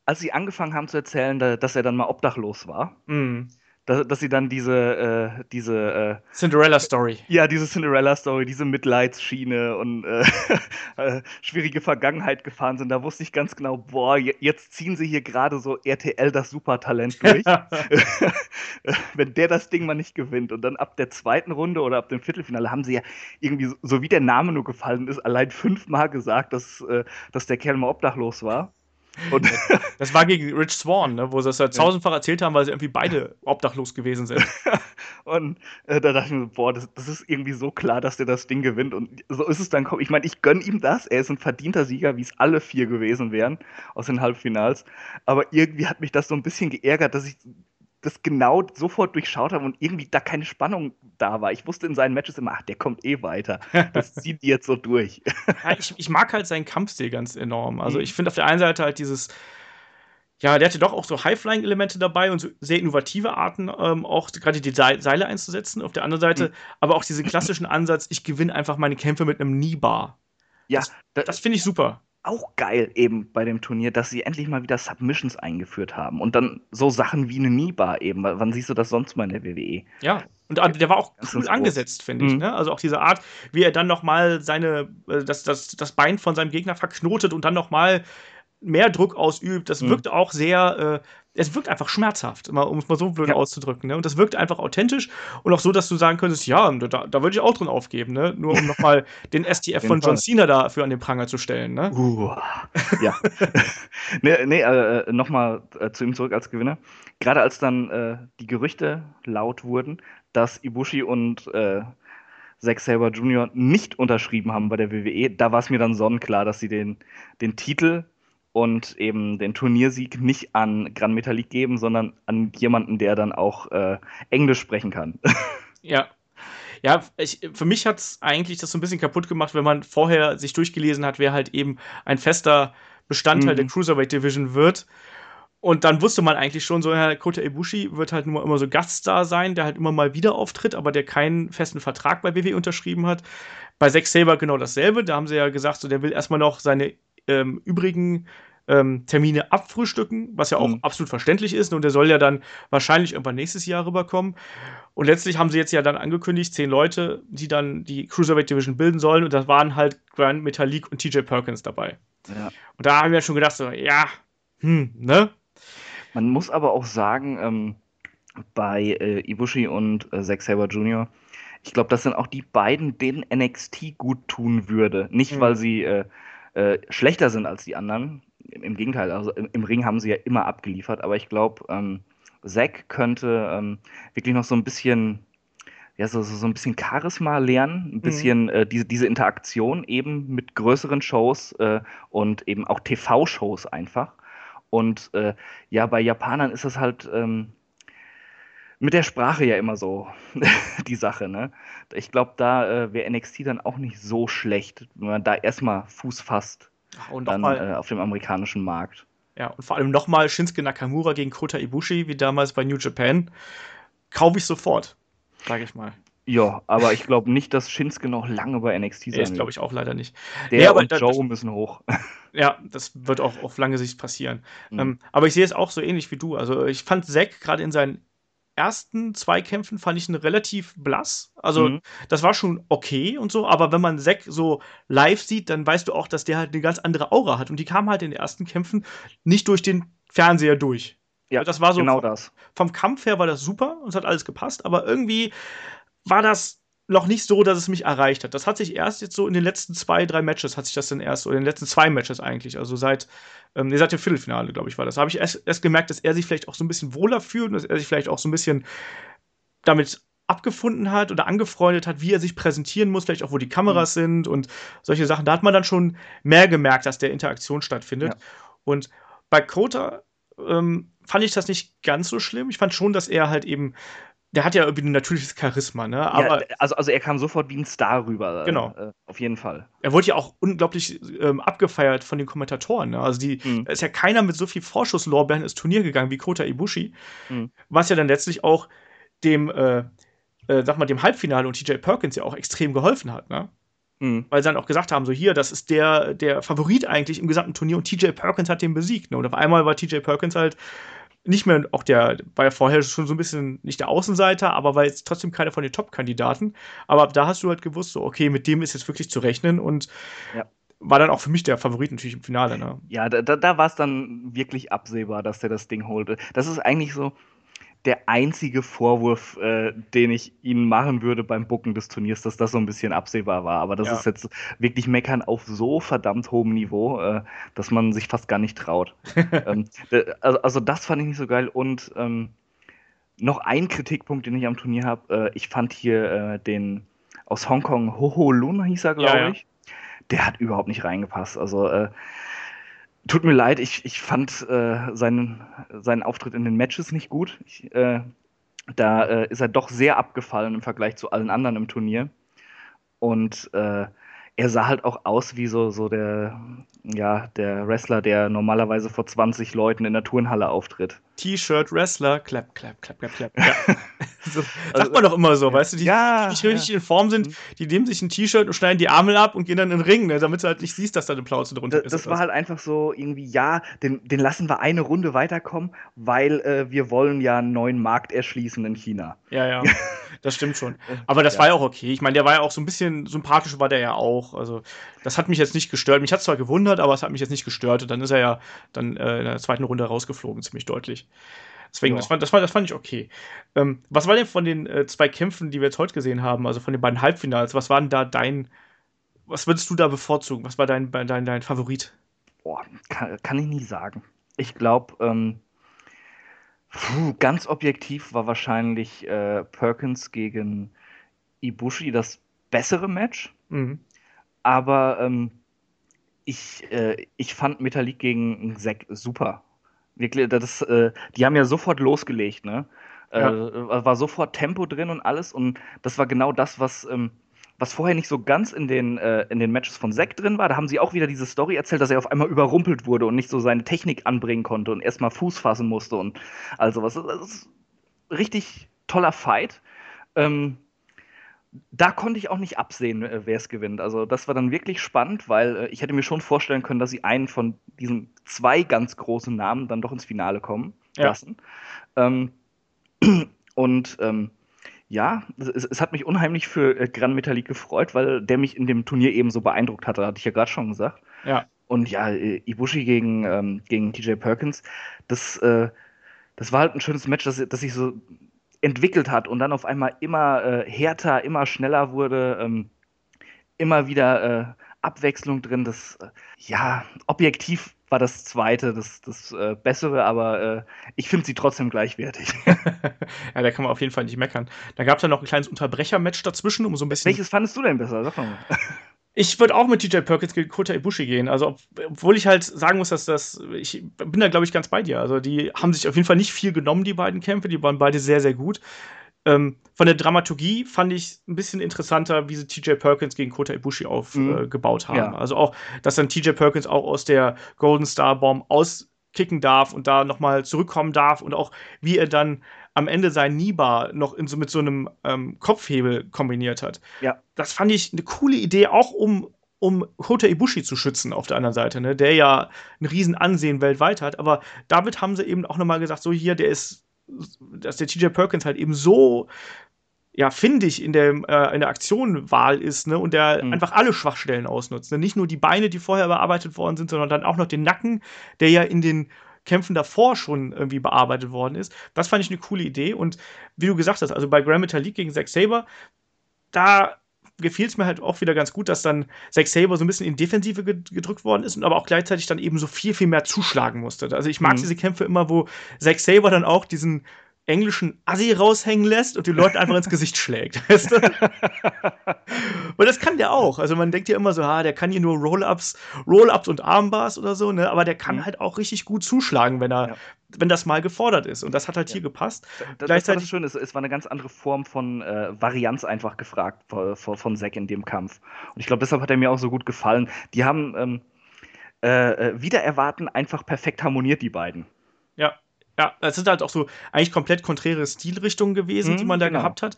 als sie angefangen haben zu erzählen, da, dass er dann mal obdachlos war. Mm dass, dass sie dann diese, äh, diese äh, Cinderella-Story. Ja, diese Cinderella-Story, diese Mitleidsschiene und äh, (laughs) äh, schwierige Vergangenheit gefahren sind. Da wusste ich ganz genau, boah, jetzt ziehen sie hier gerade so RTL das Supertalent durch. (laughs) (laughs) Wenn der das Ding mal nicht gewinnt. Und dann ab der zweiten Runde oder ab dem Viertelfinale haben sie ja irgendwie, so, so wie der Name nur gefallen ist, allein fünfmal gesagt, dass, äh, dass der Kerl mal obdachlos war. Und das war gegen Rich Swan, ne, wo sie es halt tausendfach erzählt haben, weil sie irgendwie beide (laughs) obdachlos gewesen sind. (laughs) und äh, da dachte ich mir, boah, das, das, ist irgendwie so klar, dass der das Ding gewinnt. Und so ist es dann. Ich meine, ich gönne ihm das. Er ist ein verdienter Sieger, wie es alle vier gewesen wären aus den Halbfinals. Aber irgendwie hat mich das so ein bisschen geärgert, dass ich das genau sofort durchschaut habe und irgendwie da keine Spannung da war. Ich wusste in seinen Matches immer, ach, der kommt eh weiter. (laughs) Das zieht die jetzt so durch. Ja, ich, ich, mag halt seinen Kampfstil ganz enorm. Also mhm. ich finde auf der einen Seite halt dieses, ja, der hatte doch auch so High-Flying-Elemente dabei und so sehr innovative Arten, ähm, auch gerade die Seile einzusetzen. Auf der anderen Seite mhm. aber auch diesen klassischen Ansatz, ich gewinne einfach meine Kämpfe mit einem Knie-Bar. Ja, das, das finde ich super auch geil eben bei dem Turnier, dass sie endlich mal wieder Submissions eingeführt haben und dann so Sachen wie eine Nibar eben. Wann siehst du das sonst mal in der WWE? Ja, und der war auch cool angesetzt, finde ich. Mhm. Ne? Also auch diese Art, wie er dann noch mal seine, äh, das, das, das Bein von seinem Gegner verknotet und dann noch mal mehr Druck ausübt. Das mhm. wirkt auch sehr, äh, es wirkt einfach schmerzhaft, um es mal so blöd ja. auszudrücken. Ne? Und das wirkt einfach authentisch und auch so, dass du sagen könntest, ja, da, da würde ich auch drin aufgeben, ne? Nur um nochmal (laughs) den STF von John Cena dafür an den Pranger zu stellen. Ne? Uh, ja. (laughs) nee, nee äh, äh nochmal äh, zu ihm zurück als Gewinner. Gerade als dann äh, die Gerüchte laut wurden, dass Ibushi und äh, Zack Saber Jr. nicht unterschrieben haben bei der WWE, da war es mir dann sonnenklar, dass sie den, den Titel und eben den Turniersieg nicht an Gran Metalik geben, sondern an jemanden, der dann auch äh, Englisch sprechen kann. (laughs) Ja. Ja, ich, für mich hat es eigentlich das so ein bisschen kaputt gemacht, wenn man vorher sich durchgelesen hat, wer halt eben ein fester Bestandteil mhm. der Cruiserweight Division wird. Und dann wusste man eigentlich schon, so, Herr Kota Ibushi wird halt nur immer so Gaststar sein, der halt immer mal wieder auftritt, aber der keinen festen Vertrag bei WWE unterschrieben hat. Bei Zack Saber genau dasselbe. Da haben sie ja gesagt, so, der will erstmal noch seine ähm, übrigen ähm, Termine abfrühstücken, was ja auch mhm. absolut verständlich ist. Und der soll ja dann wahrscheinlich irgendwann nächstes Jahr rüberkommen. Und letztlich haben sie jetzt ja dann angekündigt, zehn Leute, die dann die Cruiserweight Division bilden sollen. Und da waren halt Grand Metalik und TJ Perkins dabei. Ja. Und da haben wir schon gedacht, so, ja, hm, ne? Man muss aber auch sagen, ähm, bei äh, Ibushi und äh, Zack Saber Jr., ich glaube, das sind auch die beiden, denen NXT gut tun würde. Nicht, mhm. weil sie äh, äh, schlechter sind als die anderen. Im, im Gegenteil, also im, im, Ring haben sie ja immer abgeliefert, aber ich glaube, ähm, Zack könnte ähm, wirklich noch so ein bisschen, ja, so, so, ein bisschen Charisma lernen, ein mhm. bisschen mhm. äh, diese, diese Interaktion eben mit größeren Shows äh, und eben auch TV-Shows einfach. Und äh, ja, bei Japanern ist das halt ähm, mit der Sprache ja immer so (laughs) die Sache, ne? Ich glaube, da äh, wäre NXT dann auch nicht so schlecht, wenn man da erstmal Fuß fasst. Und dann äh, auf dem amerikanischen Markt. Ja, und vor allem nochmal Shinsuke Nakamura gegen Kota Ibushi, wie damals bei New Japan. Kaufe ich sofort, sage ich mal. Ja, aber ich glaube nicht, dass Shinsuke noch lange bei NXT sein wird. Das glaube ich auch leider nicht. Der nee, und Joe das, müssen hoch. (laughs) Ja, das wird auch auf lange Sicht passieren. Mhm. Ähm, aber ich sehe es auch so ähnlich wie du. Also ich fand Zack gerade in seinen ersten zwei Kämpfen fand ich ihn relativ blass. Also, mhm. das war schon okay und so, aber wenn man Zack so live sieht, dann weißt du auch, dass der halt eine ganz andere Aura hat. Und die kam halt in den ersten Kämpfen nicht durch den Fernseher durch. Ja, das war so. Genau das. Vom Kampf her war das super und es hat alles gepasst, aber irgendwie war das noch nicht so, dass es mich erreicht hat. Das hat sich erst jetzt so in den letzten zwei, drei Matches, hat sich das dann erst, oder in den letzten zwei Matches eigentlich, also seit, ähm, seit dem Viertelfinale, glaube ich, war das. Da habe ich erst, erst gemerkt, dass er sich vielleicht auch so ein bisschen wohler fühlt und dass er sich vielleicht auch so ein bisschen damit abgefunden hat oder angefreundet hat, wie er sich präsentieren muss, vielleicht auch wo die Kameras mhm. sind und solche Sachen. Da hat man dann schon mehr gemerkt, dass der Interaktion stattfindet. Ja. Und bei Kota ähm, fand ich das nicht ganz so schlimm. Ich fand schon, dass er halt eben der hat ja irgendwie ein natürliches Charisma, ne? Aber ja, also, also er kam sofort wie ein Star rüber. Genau. Äh, auf jeden Fall. Er wurde ja auch unglaublich ähm, abgefeiert von den Kommentatoren. Ne? Also die, mhm. ist ja keiner mit so viel Vorschusslorbeeren ins Turnier gegangen wie Kota Ibushi. Mhm. Was ja dann letztlich auch dem, äh, äh, sag mal, dem Halbfinale und TJ Perkins ja auch extrem geholfen hat, ne? Mhm. Weil sie dann auch gesagt haben, so hier, das ist der, der Favorit eigentlich im gesamten Turnier und TJ Perkins hat den besiegt. Ne? Und auf einmal war TJ Perkins halt nicht mehr, auch der war ja vorher schon so ein bisschen nicht der Außenseiter, aber war jetzt trotzdem keiner von den Top-Kandidaten. Aber da hast du halt gewusst, so, okay, mit dem ist jetzt wirklich zu rechnen und ja. war dann auch für mich der Favorit natürlich im Finale. Ne? Ja, da, da war es dann wirklich absehbar, dass der das Ding holte. Das ist eigentlich so, der einzige Vorwurf, äh, den ich ihnen machen würde beim Bucken des Turniers, dass das so ein bisschen absehbar war. Aber das ja. ist jetzt wirklich Meckern auf so verdammt hohem Niveau, äh, dass man sich fast gar nicht traut. (laughs) ähm, also, also, das fand ich nicht so geil. Und ähm, noch ein Kritikpunkt, den ich am Turnier habe, äh, ich fand hier äh, den aus Hongkong, Hoho Lun hieß er, glaube ja, ich. Der hat überhaupt nicht reingepasst. Also äh, Tut mir leid, ich, ich fand äh, seinen, seinen Auftritt in den Matches nicht gut. Ich, äh, da äh, ist er doch sehr abgefallen im Vergleich zu allen anderen im Turnier. Und äh, er sah halt auch aus wie so, so der, ja, der Wrestler, der normalerweise vor 20 Leuten in der Turnhalle auftritt. T-Shirt-Wrestler, klapp, klapp, klapp, klapp, klapp. Ja. (laughs) so, sagt also, man doch immer so, weißt du, die, ja, die nicht richtig ja. in Form sind, mhm. die nehmen sich ein T-Shirt und schneiden die Arme ab und gehen dann in den Ring, ne, damit du halt nicht siehst, dass da eine Plauze drunter das, ist. Das war halt einfach so irgendwie, ja, den, den lassen wir eine Runde weiterkommen, weil äh, wir wollen ja einen neuen Markt erschließen in China. Ja, ja. (laughs) Das stimmt schon. Aber das ja. war ja auch okay. Ich meine, der war ja auch so ein bisschen sympathisch, war der ja auch. Also, das hat mich jetzt nicht gestört. Mich hat zwar gewundert, aber es hat mich jetzt nicht gestört. Und dann ist er ja dann äh, in der zweiten Runde rausgeflogen, ziemlich deutlich. Deswegen, ja. das, fand, das, fand, das fand ich okay. Ähm, was war denn von den äh, zwei Kämpfen, die wir jetzt heute gesehen haben, also von den beiden Halbfinals, was war denn da dein, was würdest du da bevorzugen? Was war dein, dein, dein Favorit? Boah, kann, kann ich nie sagen. Ich glaube, ähm, Puh, ganz objektiv war wahrscheinlich äh, Perkins gegen Ibushi das bessere Match. Mhm. Aber ähm, ich, äh, ich fand Metalik gegen Zack super. Wirklich, das, äh, die haben ja sofort losgelegt, ne? Äh, ja. war sofort Tempo drin und alles. Und das war genau das, was ähm, was vorher nicht so ganz in den, äh, in den Matches von Zack drin war. Da haben sie auch wieder diese Story erzählt, dass er auf einmal überrumpelt wurde und nicht so seine Technik anbringen konnte und erstmal Fuß fassen musste und also was. Das ist richtig toller Fight. Ähm, da konnte ich auch nicht absehen, äh, wer es gewinnt. Also das war dann wirklich spannend, weil äh, ich hätte mir schon vorstellen können, dass sie einen von diesen zwei ganz großen Namen dann doch ins Finale kommen ja. lassen. Ähm, (clears throat) und ähm, ja, es, es, hat mich unheimlich für äh, Gran Metalik gefreut, weil der mich in dem Turnier eben so beeindruckt hatte, hatte ich ja gerade schon gesagt. Ja. Und ja, äh, Ibushi gegen, ähm, gegen TJ Perkins, das, äh, das war halt ein schönes Match, das, das sich so entwickelt hat und dann auf einmal immer äh, härter, immer schneller wurde, ähm, immer wieder äh, Abwechslung drin. Das, äh, ja, objektiv war das zweite das, das äh, Bessere, aber äh, ich finde sie trotzdem gleichwertig. (laughs) ja, da kann man auf jeden Fall nicht meckern. Da gab es ja noch ein kleines Unterbrecher-Match dazwischen, um so ein bisschen. Welches fandest du denn besser? Sag mal. (laughs) Ich würde auch mit TJ Perkins gegen Kota Ibushi gehen. Also, obwohl ich halt sagen muss, dass das. Ich bin da, glaube ich, ganz bei dir. Also, die haben sich auf jeden Fall nicht viel genommen, die beiden Kämpfe. Die waren beide sehr, sehr gut. Ähm, von der Dramaturgie fand ich ein bisschen interessanter, wie sie TJ Perkins gegen Kota Ibushi aufgebaut mhm. äh, haben. Ja. Also auch, dass dann TJ Perkins auch aus der Golden Star Bomb auskicken darf und da nochmal zurückkommen darf und auch wie er dann am Ende sein Niba noch in so, mit so einem ähm, Kopfhebel kombiniert hat. Ja. Das fand ich eine coole Idee, auch um, um Kota Ibushi zu schützen auf der anderen Seite, ne? der ja ein riesen Ansehen weltweit hat. Aber damit haben sie eben auch nochmal gesagt, so hier, der ist dass der TJ Perkins halt eben so ja, findig in der, äh, in der Aktionwahl ist, ne, und der mhm. einfach alle Schwachstellen ausnutzt. Ne? Nicht nur die Beine, die vorher bearbeitet worden sind, sondern dann auch noch den Nacken, der ja in den Kämpfen davor schon irgendwie bearbeitet worden ist. Das fand ich eine coole Idee. Und wie du gesagt hast, also bei Grand Metalik gegen Zack Saber, da gefiel es mir halt auch wieder ganz gut, dass dann Zack Saber so ein bisschen in Defensive gedrückt worden ist und aber auch gleichzeitig dann eben so viel, viel mehr zuschlagen musste. Also ich mag mhm. diese Kämpfe immer, wo Zack Saber dann auch diesen englischen Assi raushängen lässt und die Leute einfach ins Gesicht schlägt. (laughs) Weißt du? und das kann der auch. Also man denkt ja immer so, ah, der kann hier nur Roll-Ups, Roll-Ups und Armbars oder so, ne? Aber der kann mhm. halt auch richtig gut zuschlagen, wenn er, ja. wenn das mal gefordert ist. Und das hat halt ja. hier gepasst. Das, Gleichzeitig das schön, es, es war eine ganz andere Form von äh, Varianz einfach gefragt von, von Zack in dem Kampf. Und ich glaube, deshalb hat er mir auch so gut gefallen. Die haben ähm, äh, äh wieder erwarten einfach perfekt harmoniert, die beiden. Ja, ja, das sind halt auch so eigentlich komplett konträre Stilrichtungen gewesen, mhm, die man da genau. gehabt hat.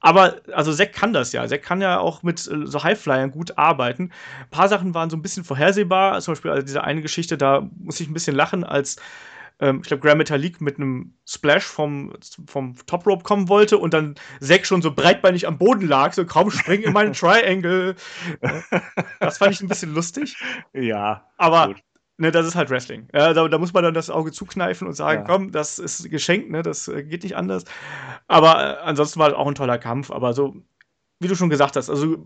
Aber, also Zack kann das ja. Zack kann ja auch mit äh, so Highflyern gut arbeiten. Ein paar Sachen waren so ein bisschen vorhersehbar. Zum Beispiel also diese eine Geschichte, da muss ich ein bisschen lachen, als ähm, ich glaube, Grand Metalik mit einem Splash vom, vom Top Rope kommen wollte und dann Zack schon so breitbeinig am Boden lag, so kaum springen in meinen (laughs) Triangle. das fand ich ein bisschen lustig. Ja. Aber gut ne, das ist halt Wrestling. Ja, da, da, muss man dann das Auge zukneifen und sagen, ja. komm, das ist geschenkt, ne, das äh, geht nicht anders. Aber äh, ansonsten war auch ein toller Kampf. Aber so, wie du schon gesagt hast, also äh,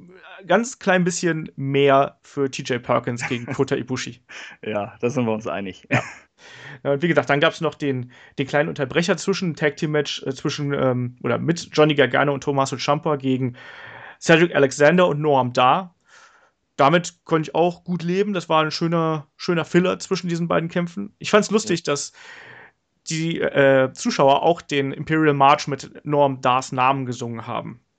ganz klein bisschen mehr für TJ Perkins gegen (laughs) Kota Ibushi. ja, da sind wir uns einig. Ja. ja und wie gesagt, dann gab es noch den, den kleinen Unterbrecher zwischen Tag Team Match äh, zwischen ähm, oder mit Johnny Gargano und Tommaso Ciampa gegen Cedric Alexander und Noam Dar damit konnte ich auch gut leben. Das war ein schöner, schöner Filler zwischen diesen beiden Kämpfen. Ich fand es lustig, dass die äh, Zuschauer auch den Imperial March mit Norm Dars Namen gesungen haben. (laughs)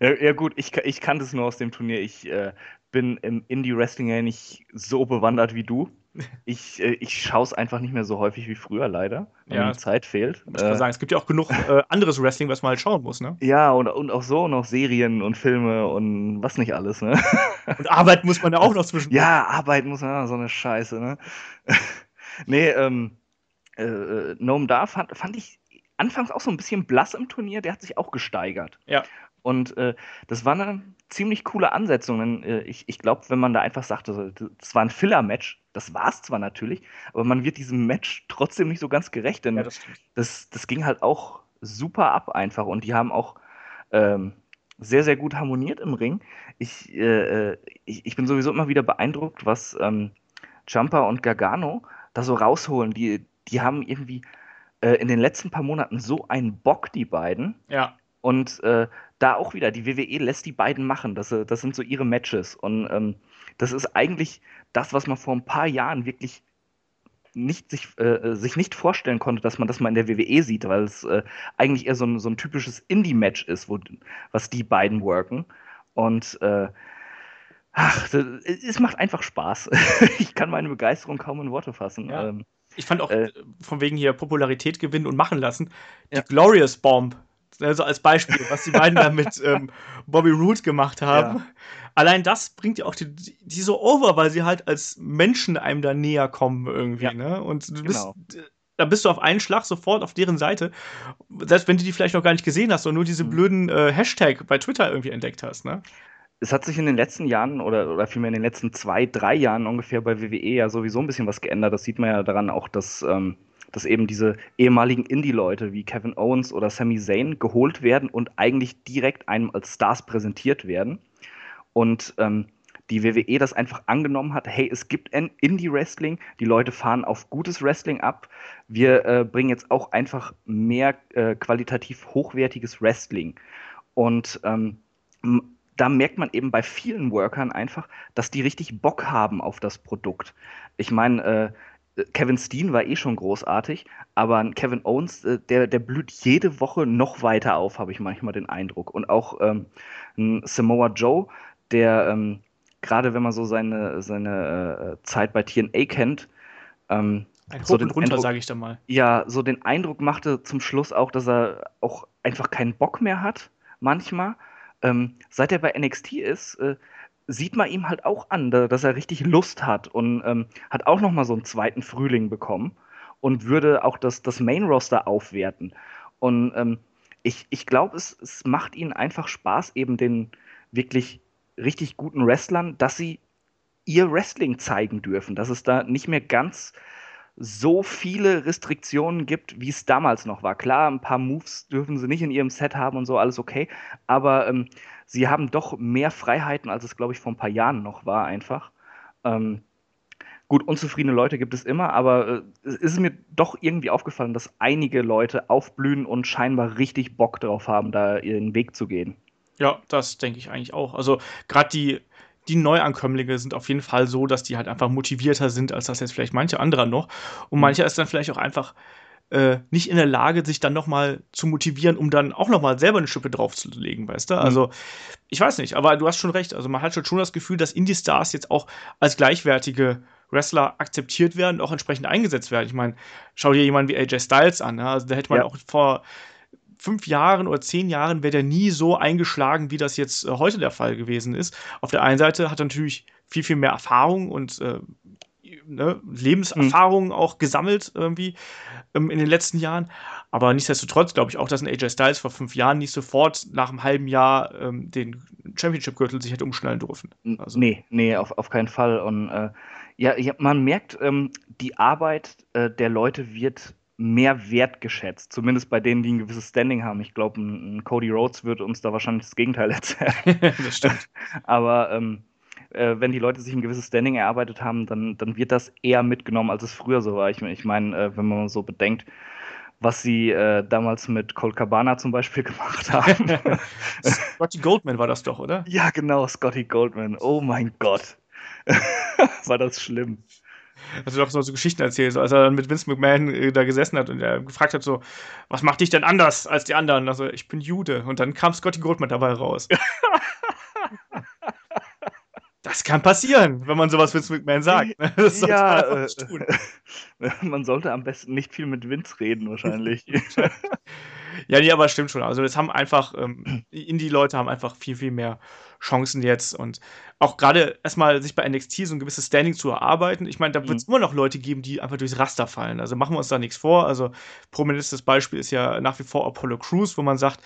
ja, ja, gut, ich, ich kannte es nur aus dem Turnier. Ich äh, bin im Indie-Wrestling ja nicht so bewandert wie du. Ich, äh, ich schaue es einfach nicht mehr so häufig wie früher, leider. Weil ja, mir Zeit fehlt. Muss äh, sagen, es gibt ja auch genug äh, anderes Wrestling, was man halt schauen muss, ne? Ja, und, und auch so noch Serien und Filme und was nicht alles, ne? (laughs) Und Arbeit muss man ja auch noch zwischen. Ja, Arbeit muss man auch so eine Scheiße, ne? (laughs) nee, ähm, äh, äh Noam Da fand, fand ich anfangs auch so ein bisschen blass im Turnier, der hat sich auch gesteigert. Ja. Und äh, das war eine ziemlich coole Ansetzung. Denn, äh, ich ich glaube, wenn man da einfach sagt, das, das war ein Filler-Match, das war es zwar natürlich, aber man wird diesem Match (laughs) trotzdem nicht so ganz gerecht, denn ja, das, das, das, ging halt auch super ab einfach und die haben auch ähm, sehr, sehr gut harmoniert im Ring. Ich, äh, äh ich, ich, bin sowieso immer wieder beeindruckt, was ähm, Jumper und Gargano da so rausholen. Die, die haben irgendwie äh, in den letzten paar Monaten so einen Bock, die beiden. Ja. Und äh, da auch wieder, die WWE lässt die beiden machen. Das, äh, das sind so ihre Matches. Und ähm, das ist eigentlich das, was man vor ein paar Jahren wirklich nicht sich, äh, sich nicht vorstellen konnte, dass man das mal in der WWE sieht, weil es äh, eigentlich eher so ein, so ein typisches Indie-Match ist, wo, was die beiden worken. Und äh, ach, das, es macht einfach Spaß. (laughs) ich kann meine Begeisterung kaum in Worte fassen. Ja. Ähm, ich fand auch äh, von wegen hier Popularität gewinnen und machen lassen. Die ja. Glorious Bomb also als Beispiel, was die beiden da mit (laughs) ähm, Bobby Root gemacht haben. Ja. Allein das bringt ja auch die, die, so over, weil sie halt als Menschen einem da näher kommen irgendwie, ja. ne? Und du bist, genau. da bist du auf einen Schlag sofort auf deren Seite. Selbst wenn du die vielleicht noch gar nicht gesehen hast und nur diese mhm. blöden äh, Hashtag bei Twitter irgendwie entdeckt hast, ne? Es hat sich in den letzten Jahren oder, oder vielmehr in den letzten zwei, drei Jahren ungefähr bei WWE ja sowieso ein bisschen was geändert. Das sieht man ja daran auch, dass ähm, dass eben diese ehemaligen Indie-Leute wie Kevin Owens oder Sami Zayn geholt werden und eigentlich direkt einem als Stars präsentiert werden. Und ähm, die WWE das einfach angenommen hat, hey, es gibt ein Indie-Wrestling, die Leute fahren auf gutes Wrestling ab, wir äh, bringen jetzt auch einfach mehr äh, qualitativ hochwertiges Wrestling. Und ähm, da merkt man eben bei vielen Workern einfach, dass die richtig Bock haben auf das Produkt. Ich meine, äh, Kevin Steen war eh schon großartig, aber Kevin Owens, äh, der, der blüht jede Woche noch weiter auf, habe ich manchmal den Eindruck. Und auch ähm, Samoa Joe, der ähm, gerade wenn man so seine, seine äh, Zeit bei TNA kennt, ähm, ein so den runter, sage ich da mal. Ja, so den Eindruck machte zum Schluss auch, dass er auch einfach keinen Bock mehr hat, manchmal. Ähm, seit er bei NXT ist, äh, sieht man ihm halt auch an, dass er richtig Lust hat und ähm, hat auch noch mal so einen zweiten Frühling bekommen und würde auch das, das Main-Roster aufwerten. Und ähm, ich, ich glaube, es, es macht ihnen einfach Spaß, eben den wirklich richtig guten Wrestlern, dass sie ihr Wrestling zeigen dürfen, dass es da nicht mehr ganz so viele Restriktionen gibt, wie es damals noch war. Klar, ein paar Moves dürfen sie nicht in ihrem Set haben und so, alles okay. Aber ähm, sie haben doch mehr Freiheiten, als es, glaube ich, vor ein paar Jahren noch war, einfach. Ähm, Gut, unzufriedene Leute gibt es immer, aber äh, es ist mir doch irgendwie aufgefallen, dass einige Leute aufblühen und scheinbar richtig Bock drauf haben, da ihren Weg zu gehen. Ja, das denke ich eigentlich auch. Also gerade die, die Neuankömmlinge sind auf jeden Fall so, dass die halt einfach motivierter sind, als das jetzt vielleicht manche andere noch. Und mhm. mancher ist dann vielleicht auch einfach äh, nicht in der Lage, sich dann nochmal zu motivieren, um dann auch nochmal selber eine Schippe draufzulegen, weißt du? Mhm. Also, ich weiß nicht, aber du hast schon recht. Also, man hat schon das Gefühl, dass Indie-Stars jetzt auch als gleichwertige Wrestler akzeptiert werden und auch entsprechend eingesetzt werden. Ich meine, schau dir jemanden wie AJ Styles an. Ja? Also, da hätte man ja. auch vor fünf Jahren oder zehn Jahren wäre der nie so eingeschlagen, wie das jetzt äh, heute der Fall gewesen ist. Auf der einen Seite hat er natürlich viel, viel mehr Erfahrung und äh, ne, Lebenserfahrung mhm. auch gesammelt irgendwie ähm, in den letzten Jahren. Aber nichtsdestotrotz glaube ich auch, dass ein AJ Styles vor fünf Jahren nicht sofort nach einem halben Jahr ähm, den Championship-Gürtel sich hätte umschnallen dürfen. Also. Nee, nee, auf, auf keinen Fall. Und äh, ja, ja, man merkt, ähm, die Arbeit äh, der Leute wird mehr wertgeschätzt, zumindest bei denen, die ein gewisses Standing haben. Ich glaube, ein, ein, Cody Rhodes wird uns da wahrscheinlich das Gegenteil (laughs) erzählen. das stimmt. Aber ähm, äh, wenn die Leute sich ein gewisses Standing erarbeitet haben, dann, dann wird das eher mitgenommen, als es früher so war. Ich, ich meine, äh, wenn man so bedenkt, was sie äh, damals mit Colt Cabana zum Beispiel (laughs) gemacht haben. (laughs) Scotty Goldman war das doch, oder? Ja, genau, Scotty Goldman. Oh mein Gott. (laughs) war das schlimm. Also doch so Geschichten erzählt, so, als er dann mit Vince McMahon äh, da gesessen hat und er gefragt hat so, was macht dich denn anders als die anderen? Also ich bin Jude und dann kam Scotty Goldman dabei raus. Das kann passieren, wenn man sowas Vince McMahon sagt. (laughs) Das ja, äh, (laughs) man sollte am besten nicht viel mit Vince reden, wahrscheinlich. (laughs) ja, nee, aber stimmt schon. Also, das haben einfach, ähm, Indie-Leute haben einfach viel, viel mehr Chancen jetzt und auch gerade erstmal sich bei NXT so ein gewisses Standing zu erarbeiten. Ich meine, da wird es mhm. immer noch Leute geben, die einfach durchs Raster fallen. Also machen wir uns da nichts vor. Also, prominentes Beispiel ist ja nach wie vor Apollo Crews, wo man sagt,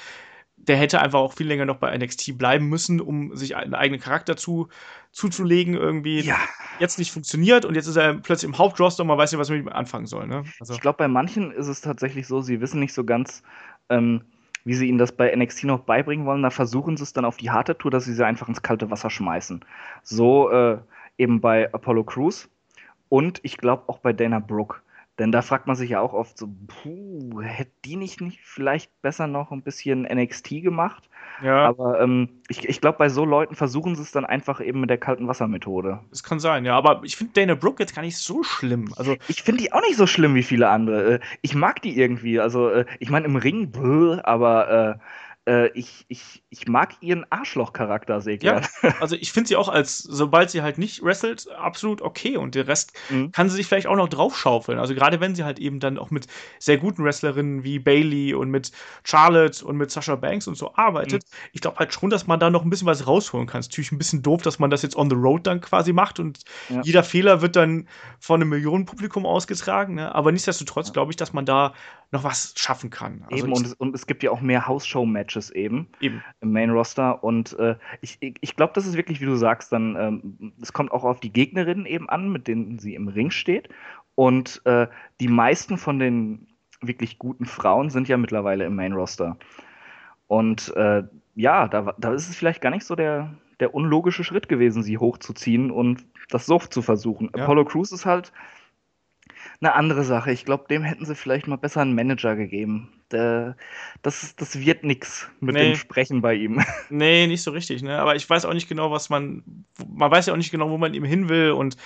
der hätte einfach auch viel länger noch bei NXT bleiben müssen, um sich einen eigenen Charakter zu, zuzulegen, irgendwie. Ja. Jetzt nicht funktioniert und jetzt ist er plötzlich im Hauptroster und man weiß nicht, was man mit ihm anfangen soll. Ne? Also. Ich glaube, bei manchen ist es tatsächlich so, sie wissen nicht so ganz, ähm, wie sie ihnen das bei NXT noch beibringen wollen. Da versuchen sie es dann auf die harte Tour, dass sie sie einfach ins kalte Wasser schmeißen. So äh, eben bei Apollo Crews und ich glaube auch bei Dana Brooke. Denn da fragt man sich ja auch oft so, puh, hätte die nicht, nicht vielleicht besser noch ein bisschen NXT gemacht? Ja. Aber ähm, ich, ich glaube, bei so Leuten versuchen sie es dann einfach eben mit der kalten Wassermethode. Das kann sein, ja. Aber ich finde Dana Brooke jetzt gar nicht so schlimm. Also ich finde die auch nicht so schlimm wie viele andere. Äh, ich mag die irgendwie. Also äh, ich meine im Ring, aber äh, äh, ich, ich, ich mag ihren Arschloch-Charakter sehr gerne. Ja, (laughs) also ich finde sie auch als, sobald sie halt nicht wrestelt, absolut okay. Und der Rest mhm. kann sie sich vielleicht auch noch draufschaufeln. Also gerade wenn sie halt eben dann auch mit sehr guten Wrestlerinnen wie Bailey und mit Charlotte und mit Sasha Banks und so arbeitet, mhm. ich glaube halt schon, dass man da noch ein bisschen was rausholen kann. Es ist natürlich ein bisschen doof, dass man das jetzt on the road dann quasi macht und ja. jeder Fehler wird dann von einem Millionenpublikum ausgetragen. Ne? Aber nichtsdestotrotz glaube ich, dass man da noch was schaffen kann. Also eben, und es, und es gibt ja auch mehr House-Show-Matches eben, eben, im Main-Roster. Und äh, ich, ich glaube, das ist wirklich, wie du sagst, dann, ähm, es kommt auch auf die Gegnerinnen eben an, mit denen sie im Ring steht. Und äh, die meisten von den wirklich guten Frauen sind ja mittlerweile im Main-Roster. Und äh, ja, da, da ist es vielleicht gar nicht so der, der unlogische Schritt gewesen, sie hochzuziehen und das so zu versuchen. Ja. Apollo Crews ist halt eine andere Sache. Ich glaube, dem hätten sie vielleicht mal besser einen Manager gegeben. Der, das, das wird nichts mit nee. dem Sprechen bei ihm. (laughs) Nee, nicht so richtig. Ne? Aber ich weiß auch nicht genau, was man. Man weiß ja auch nicht genau, wo man ihm hin will und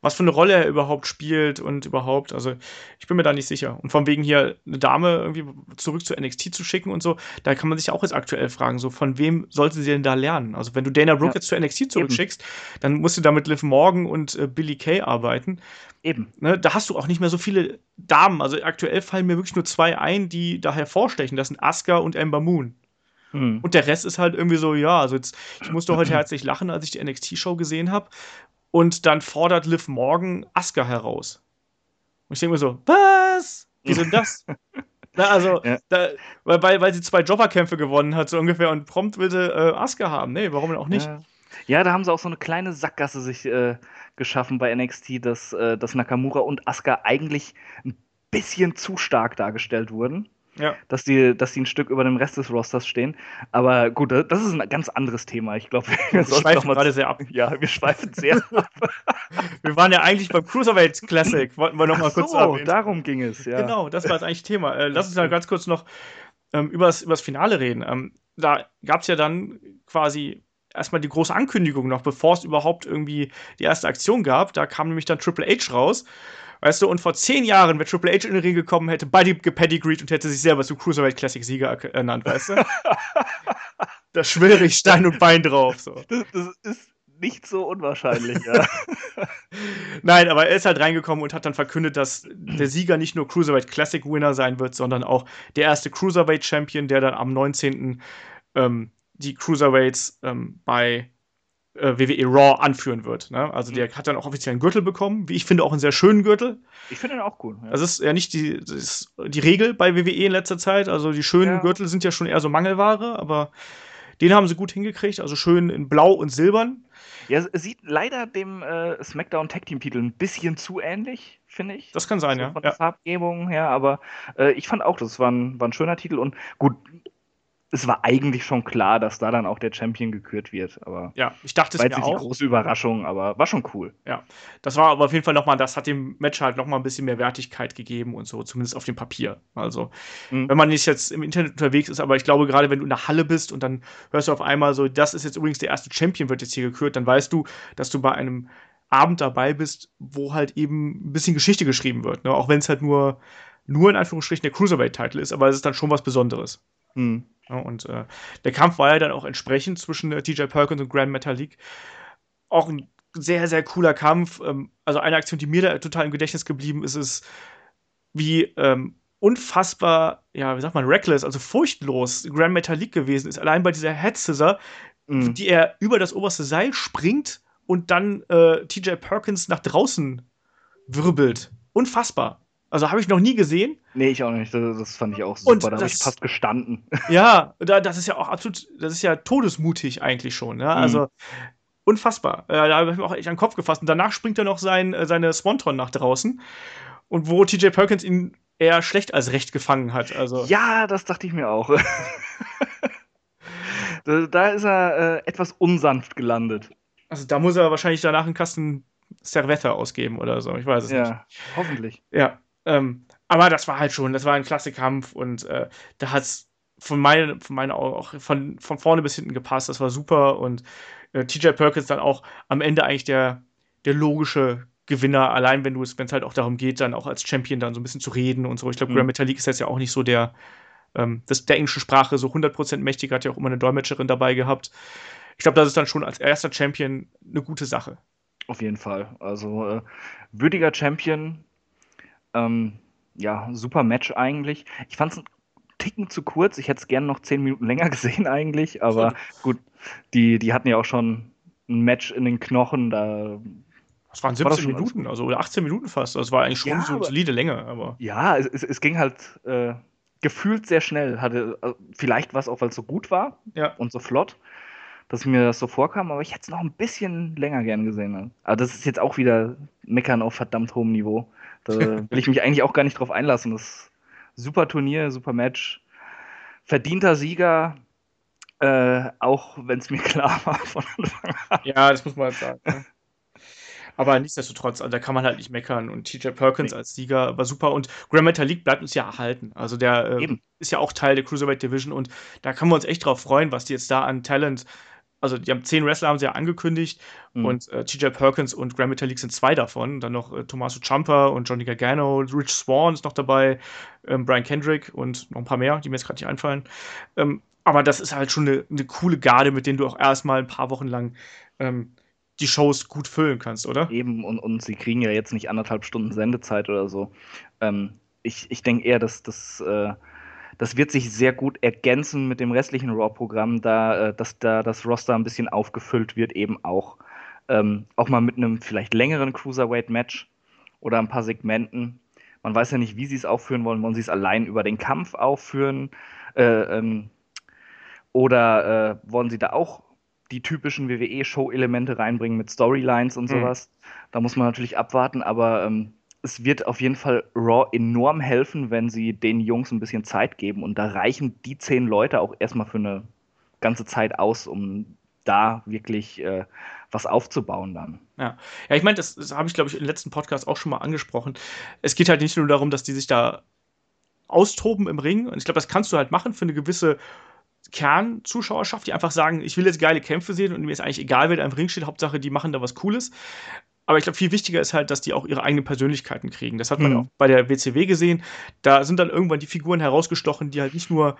was für eine Rolle er überhaupt spielt und überhaupt. Also ich bin mir da nicht sicher. Und von wegen hier eine Dame irgendwie zurück zu NXT zu schicken und so, da kann man sich auch jetzt aktuell fragen, so von wem sollte sie denn da lernen? Also wenn du Dana Brooke ja. jetzt zu NXT zurückschickst, Eben. dann musst du da mit Liv Morgan und äh, Billy Kay arbeiten. Eben. Ne, da hast du auch nicht mehr so viele Damen. Also aktuell fallen mir wirklich nur zwei ein, die da hervorstechen. Das sind Asuka und Ember Moon. Hm. Und der Rest ist halt irgendwie so, ja, also jetzt, ich musste heute herzlich lachen, als ich die NXT-Show gesehen habe, und dann fordert Liv Morgan Asuka heraus. Und ich denke mir so, was? Wieso das? (laughs) Na, also, ja. da, weil, weil sie zwei Jobberkämpfe gewonnen hat, so ungefähr, und prompt will sie äh, Asuka haben. Nee, warum denn auch nicht? Ja. ja. da haben sie auch so eine kleine Sackgasse sich äh, geschaffen bei NXT, dass, äh, dass Nakamura und Asuka eigentlich ein bisschen zu stark dargestellt wurden. Ja. Dass die, dass die ein Stück über dem Rest des Rosters stehen. Aber gut, das ist ein ganz anderes Thema. Ich glaube, (laughs) wir, wir schweifen gerade sehr ab. Ja, wir schweifen sehr ab. (laughs) (laughs) wir waren ja eigentlich beim Cruiserweight Classic, wollten wir noch mal kurz so, erwähnen. darum ging es, ja. Genau, das war jetzt eigentlich Thema. Äh, lass uns mal ganz kurz noch ähm, über das Finale reden. Ähm, da gab es ja dann quasi erstmal die große Ankündigung noch, bevor es überhaupt irgendwie die erste Aktion gab. Da kam nämlich dann Triple H raus. Weißt du, und vor zehn Jahren wäre Triple H in den Ring gekommen, hätte Buddy gepedigreed und hätte sich selber zum Cruiserweight Classic Sieger ernannt, weißt du? (laughs) da schwöre ich Stein und Bein drauf. So. Das, das ist nicht so unwahrscheinlich, ja. (laughs) Nein, aber er ist halt reingekommen und hat dann verkündet, dass der Sieger nicht nur Cruiserweight Classic Winner sein wird, sondern auch der erste Cruiserweight Champion, der dann am 19. Ähm, die Cruiserweights ähm, bei äh, WWE Raw anführen wird. Ne? Also der mhm. hat dann auch offiziell einen Gürtel bekommen, wie ich finde auch einen sehr schönen Gürtel. Ich finde ihn auch cool. Ja. Das ist ja nicht die, die Regel bei WWE in letzter Zeit. Also die schönen ja. Gürtel sind ja schon eher so Mangelware, aber den haben sie gut hingekriegt. Also schön in Blau und Silbern. Ja, es sieht leider dem äh, SmackDown Tag Team Titel ein bisschen zu ähnlich, finde ich. Das kann sein, so ja. Von der ja. Farbgebung her, aber äh, ich fand auch, das war ein, war ein schöner Titel und gut, es war eigentlich schon klar, dass da dann auch der Champion gekürt wird. Aber ja, ich dachte es mir auch. die große Überraschung, aber war schon cool. Ja, das war aber auf jeden Fall nochmal, das hat dem Match halt nochmal ein bisschen mehr Wertigkeit gegeben und so, zumindest auf dem Papier. Also, mhm. wenn man nicht jetzt im Internet unterwegs ist, aber ich glaube, gerade wenn du in der Halle bist und dann hörst du auf einmal so, das ist jetzt übrigens der erste Champion, wird jetzt hier gekürt, dann weißt du, dass du bei einem Abend dabei bist, wo halt eben ein bisschen Geschichte geschrieben wird. Ne? Auch wenn es halt nur, nur in Anführungsstrichen der Cruiserweight-Titel ist, aber es ist dann schon was Besonderes. Mhm. Ja, und äh, der Kampf war ja dann auch entsprechend zwischen äh, DJ Perkins und Grand Metalik. Auch ein sehr, sehr cooler Kampf. Ähm, also eine Aktion, die mir da total im Gedächtnis geblieben ist, ist, wie ähm, unfassbar, ja, wie sagt man, reckless, also furchtlos Grand Metalik gewesen ist. Allein bei dieser Head Scissor, mhm. die er über das oberste Seil springt und dann äh, TJ Perkins nach draußen wirbelt. Unfassbar. Also habe ich noch nie gesehen. Nee, ich auch nicht. Das, das fand ich auch super. Und da habe ich fast gestanden. (laughs) Ja, da, das ist ja auch absolut, das ist ja todesmutig eigentlich schon. Ja? Also mhm. unfassbar. Äh, da habe ich mir auch echt an den Kopf gefasst. Und danach springt er noch sein, äh, seine Swanton nach draußen. Und wo TJ Perkins ihn eher schlecht als recht gefangen hat. Also. Ja, das dachte ich mir auch. (laughs) da, ist er äh, etwas unsanft gelandet. Also da muss er wahrscheinlich danach einen Kasten Servette ausgeben oder so. Ich weiß es ja, nicht. Ja, hoffentlich. Ja. Ähm, aber das war halt schon, das war ein klasse Kampf und äh, da hat es von meinen, von meinen Augen auch von, von vorne bis hinten gepasst. Das war super und äh, TJ Perkins dann auch am Ende eigentlich der, der logische Gewinner, allein wenn du es, wenn es halt auch darum geht, dann auch als Champion dann so ein bisschen zu reden und so. Ich glaube, mhm. Grand Metalik ist jetzt ja auch nicht so der, ähm, das, der englischen Sprache so 100% mächtig, hat ja auch immer eine Dolmetscherin dabei gehabt. Ich glaube, das ist dann schon als erster Champion eine gute Sache. Auf jeden Fall. Also äh, würdiger Champion, ähm, ja, super Match eigentlich. Ich fand es einen Ticken zu kurz. Ich hätte es gerne noch zehn Minuten länger (laughs) gesehen eigentlich, aber gut, die, die hatten ja auch schon ein Match in den Knochen. Da das waren 17 war Minuten, also oder 18 Minuten fast. Das war eigentlich schon ja, so eine solide Länge. Aber ja, es, es, es ging halt äh, gefühlt sehr schnell. Hatte, äh, vielleicht war es auch, weil es so gut war ja. und so flott, dass mir das so vorkam, aber ich hätte es noch ein bisschen länger gern gesehen. Aber das ist jetzt auch wieder Meckern auf verdammt hohem Niveau. Da will ich mich eigentlich auch gar nicht drauf einlassen. Das ist super Turnier, super Match. Verdienter Sieger, äh, auch wenn es mir (laughs) klar war von Anfang an. Ja, das muss man halt sagen. Ne? Aber nichtsdestotrotz, also da kann man halt nicht meckern. Und TJ Perkins nee. als Sieger war super. Und Grand League bleibt uns ja erhalten. Also der äh, ist ja auch Teil der Cruiserweight Division. Und da können wir uns echt drauf freuen, was die jetzt da an Talent also die haben zehn Wrestler haben sie ja angekündigt mhm. und äh, TJ Perkins und Grand Metalik sind zwei davon. Dann noch äh, Tommaso Ciampa und Johnny Gargano, Rich Swan ist noch dabei, ähm, Brian Kendrick und noch ein paar mehr, die mir jetzt gerade nicht einfallen. Ähm, aber das ist halt schon eine, eine, coole Garde, mit denen du auch erstmal ein paar Wochen lang ähm, die Shows gut füllen kannst, oder? Eben, und, und sie kriegen ja jetzt nicht anderthalb Stunden Sendezeit oder so. Ähm, ich ich denke eher, dass das. Äh das wird sich sehr gut ergänzen mit dem restlichen Raw-Programm, da, äh, dass da das Roster ein bisschen aufgefüllt wird, eben auch. Ähm, auch mal mit einem vielleicht längeren Cruiserweight-Match oder ein paar Segmenten. Man weiß ja nicht, wie sie es aufführen wollen. Wollen sie es allein über den Kampf aufführen? Äh, ähm, oder äh, wollen sie da auch die typischen WWE-Show-Elemente reinbringen mit Storylines und mhm. sowas? Mhm. Da muss man natürlich abwarten, aber ähm, es wird auf jeden Fall Raw enorm helfen, wenn sie den Jungs ein bisschen Zeit geben. Und da reichen die zehn Leute auch erstmal für eine ganze Zeit aus, um da wirklich äh, was aufzubauen dann. Ja, ja ich meine, das, das habe ich, glaube ich, im letzten Podcast auch schon mal angesprochen. Es geht halt nicht nur darum, dass die sich da austoben im Ring. Und ich glaube, das kannst du halt machen für eine gewisse Kernzuschauerschaft, die einfach sagen, ich will jetzt geile Kämpfe sehen und mir ist eigentlich egal, wer da im Ring steht, Hauptsache, die machen da was Cooles. Aber ich glaube, viel wichtiger ist halt, dass die auch ihre eigenen Persönlichkeiten kriegen. Das hat man mhm. auch bei der WCW gesehen. Da sind dann irgendwann die Figuren herausgestochen, die halt nicht nur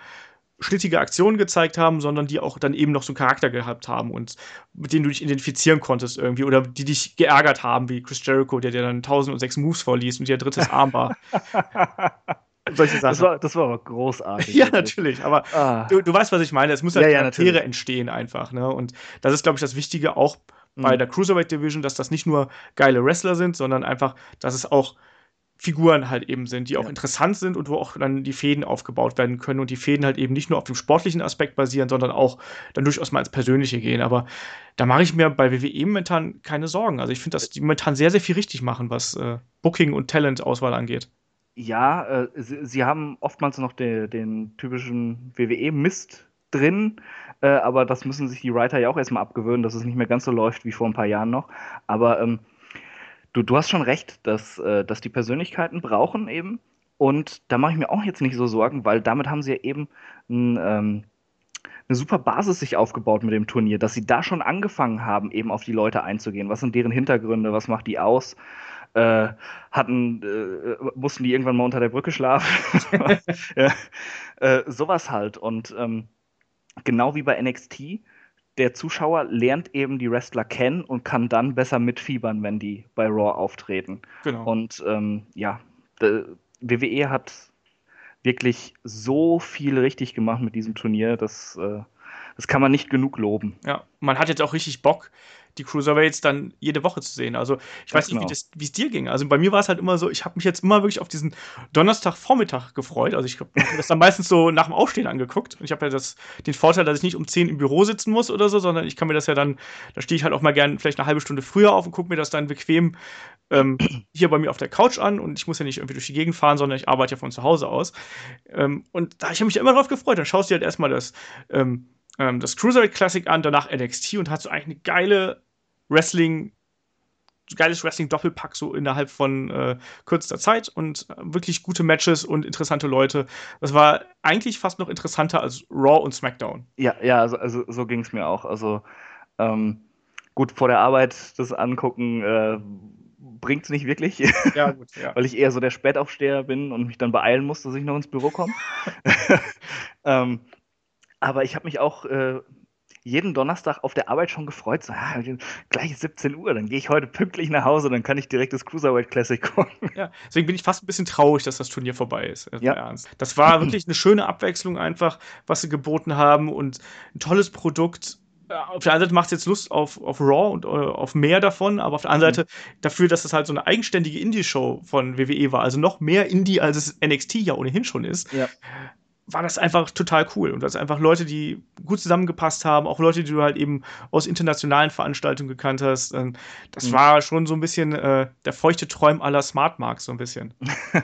schnittige Aktionen gezeigt haben, sondern die auch dann eben noch so einen Charakter gehabt haben und mit denen du dich identifizieren konntest irgendwie oder die dich geärgert haben, wie Chris Jericho, der dir dann 1006 Moves vorliest und dir drittes Arm war. (laughs) solche Sachen. Das war, das war aber großartig. (laughs) ja, natürlich, aber ah. du, du weißt, was ich meine. Es muss halt ja, Charaktere ja, entstehen einfach. Ne? Und das ist, glaube ich, das Wichtige auch mhm. bei der Cruiserweight Division, dass das nicht nur geile Wrestler sind, sondern einfach, dass es auch Figuren halt eben sind, die auch ja. interessant sind und wo auch dann die Fäden aufgebaut werden können und die Fäden halt eben nicht nur auf dem sportlichen Aspekt basieren, sondern auch dann durchaus mal ins Persönliche gehen. Aber da mache ich mir bei WWE momentan keine Sorgen. Also ich finde, dass die momentan sehr, sehr viel richtig machen, was äh, Booking und Talent-Auswahl angeht. Ja, äh, sie, sie, haben oftmals noch de, den typischen WWE-Mist drin, äh, aber das müssen sich die Writer ja auch erstmal abgewöhnen, dass es nicht mehr ganz so läuft wie vor ein paar Jahren noch. Aber ähm, du, du hast schon recht, dass, äh, dass die Persönlichkeiten brauchen eben. Und da mache ich mir auch jetzt nicht so Sorgen, weil damit haben sie ja eben ein, ähm, eine super Basis sich aufgebaut mit dem Turnier, dass sie da schon angefangen haben, eben auf die Leute einzugehen. Was sind deren Hintergründe? Was macht die aus? äh, hatten, äh, mussten die irgendwann mal unter der Brücke schlafen. (laughs) ja, äh, sowas halt. Und ähm, genau wie bei NXT, der Zuschauer lernt eben die Wrestler kennen und kann dann besser mitfiebern, wenn die bei Raw auftreten. Genau. Und ähm, ja, WWE hat wirklich so viel richtig gemacht mit diesem Turnier, das, äh, das kann man nicht genug loben. Ja, man hat jetzt auch richtig Bock, die Cruiserweights dann jede Woche zu sehen. Also ich weiß nicht, genau. wie es dir ging. Also bei mir war es halt immer so, ich habe mich jetzt immer wirklich auf diesen Donnerstagvormittag gefreut. Also ich habe das dann meistens so nach dem Aufstehen angeguckt. Und ich habe ja das, den Vorteil, dass ich nicht um 10 im Büro sitzen muss oder so, sondern ich kann mir das ja dann, da stehe ich halt auch mal gern vielleicht eine halbe Stunde früher auf und gucke mir das dann bequem ähm, hier bei mir auf der Couch an und ich muss ja nicht irgendwie durch die Gegend fahren, sondern ich arbeite ja von zu Hause aus. Ähm, und da ich habe mich immer drauf gefreut. Dann schaust du halt erstmal das ähm, ähm, das Cruiserweight Classic an, danach NXT und hat so eigentlich eine geile Wrestling, geiles Wrestling-Doppelpack so innerhalb von äh, kürzester Zeit und äh, wirklich gute Matches und interessante Leute. Das war eigentlich fast noch interessanter als Raw und SmackDown. Ja, ja, also, also so ging es mir auch. Also ähm, gut, vor der Arbeit das angucken äh, bringt es nicht wirklich. Ja, gut, ja. (laughs) Weil ich eher so der Spätaufsteher bin und mich dann beeilen muss, dass ich noch ins Büro komme. (laughs) (laughs) ähm, aber ich habe mich auch äh, jeden Donnerstag auf der Arbeit schon gefreut. So, ja, gleich 17 Uhr, dann gehe ich heute pünktlich nach Hause, dann kann ich direkt das Cruiserweight Classic gucken. (laughs) Ja, deswegen bin ich fast ein bisschen traurig, dass das Turnier vorbei ist. Ja. Ernst. Das war wirklich eine schöne Abwechslung einfach, was sie geboten haben und ein tolles Produkt auf der einen Seite macht es jetzt Lust auf, auf Raw und uh, auf mehr davon, aber auf der anderen mhm. Seite dafür, dass es halt so eine eigenständige Indie-Show von WWE war, also noch mehr Indie, als es NXT ja ohnehin schon ist, ja war das einfach total cool. Und das einfach Leute, die gut zusammengepasst haben, auch Leute, die du halt eben aus internationalen Veranstaltungen gekannt hast. Das mhm. war schon so ein bisschen äh, der feuchte Träum aller Smart Marks, so ein bisschen. (laughs)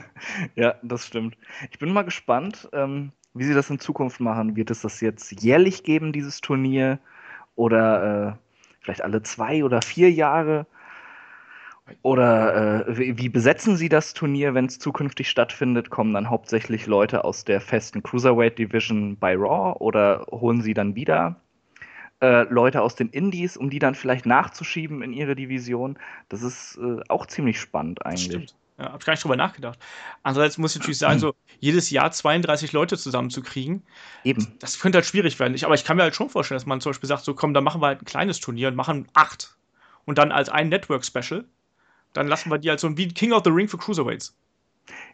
ja, das stimmt. Ich bin mal gespannt, ähm, wie sie das in Zukunft machen. Wird es das jetzt jährlich geben, dieses Turnier? Oder äh, vielleicht alle zwei oder vier Jahre? Oder äh, wie besetzen Sie das Turnier, wenn es zukünftig stattfindet? Kommen dann hauptsächlich Leute aus der festen Cruiserweight Division bei Raw oder holen Sie dann wieder äh, Leute aus den Indies, um die dann vielleicht nachzuschieben in Ihre Division? Das ist äh, auch ziemlich spannend eigentlich. Das stimmt. Ja, hab ich gar nicht drüber nachgedacht. Andererseits muss ich natürlich sagen, so jedes Jahr 32 Leute zusammenzukriegen, eben. Das könnte halt schwierig werden. Ich, aber ich kann mir halt schon vorstellen, dass man zum Beispiel sagt, so komm, dann machen wir halt ein kleines Turnier und machen acht. Und dann als ein Network-Special dann lassen wir die halt so wie King of the Ring für Cruiserweights.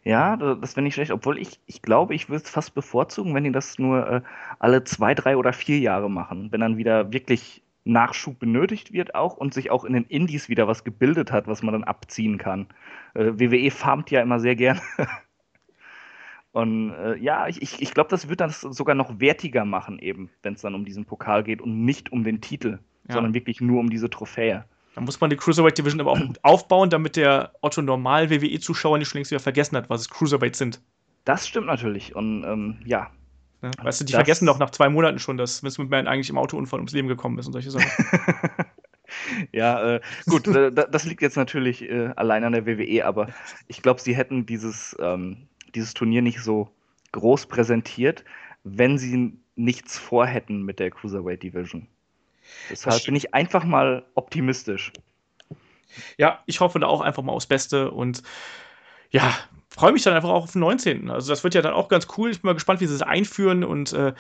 Ja, das wäre nicht schlecht, obwohl ich, ich glaube, ich würde es fast bevorzugen, wenn die das nur äh, alle zwei, drei oder vier Jahre machen. Wenn dann wieder wirklich Nachschub benötigt wird auch und sich auch in den Indies wieder was gebildet hat, was man dann abziehen kann. Äh, WWE farmt ja immer sehr gern. (laughs) und äh, ja, ich, ich, ich glaube, das wird das sogar noch wertiger machen, eben, wenn es dann um diesen Pokal geht und nicht um den Titel, ja. sondern wirklich nur um diese Trophäe. Da muss man die Cruiserweight Division aber auch (clears throat) aufbauen, damit der Otto Normal WWE-Zuschauer nicht schon längst wieder vergessen hat, was es Cruiserweight sind. Das stimmt natürlich. Und ähm, ja. ja. Weißt du, die das vergessen doch nach zwei Monaten schon, dass Vince McMahon eigentlich im Autounfall ums Leben gekommen ist und solche Sachen. (laughs) ja, äh, gut, äh, das liegt jetzt natürlich äh, allein an der WWE, aber ich glaube, sie hätten dieses, ähm, dieses Turnier nicht so groß präsentiert, wenn sie nichts vorhätten mit der Cruiserweight Division. Deshalb bin ich einfach mal optimistisch. Ja, ich hoffe da auch einfach mal aufs Beste und ja, freue mich dann einfach auch auf den 19. Also das wird ja dann auch ganz cool. Ich bin mal gespannt, wie sie es einführen und äh,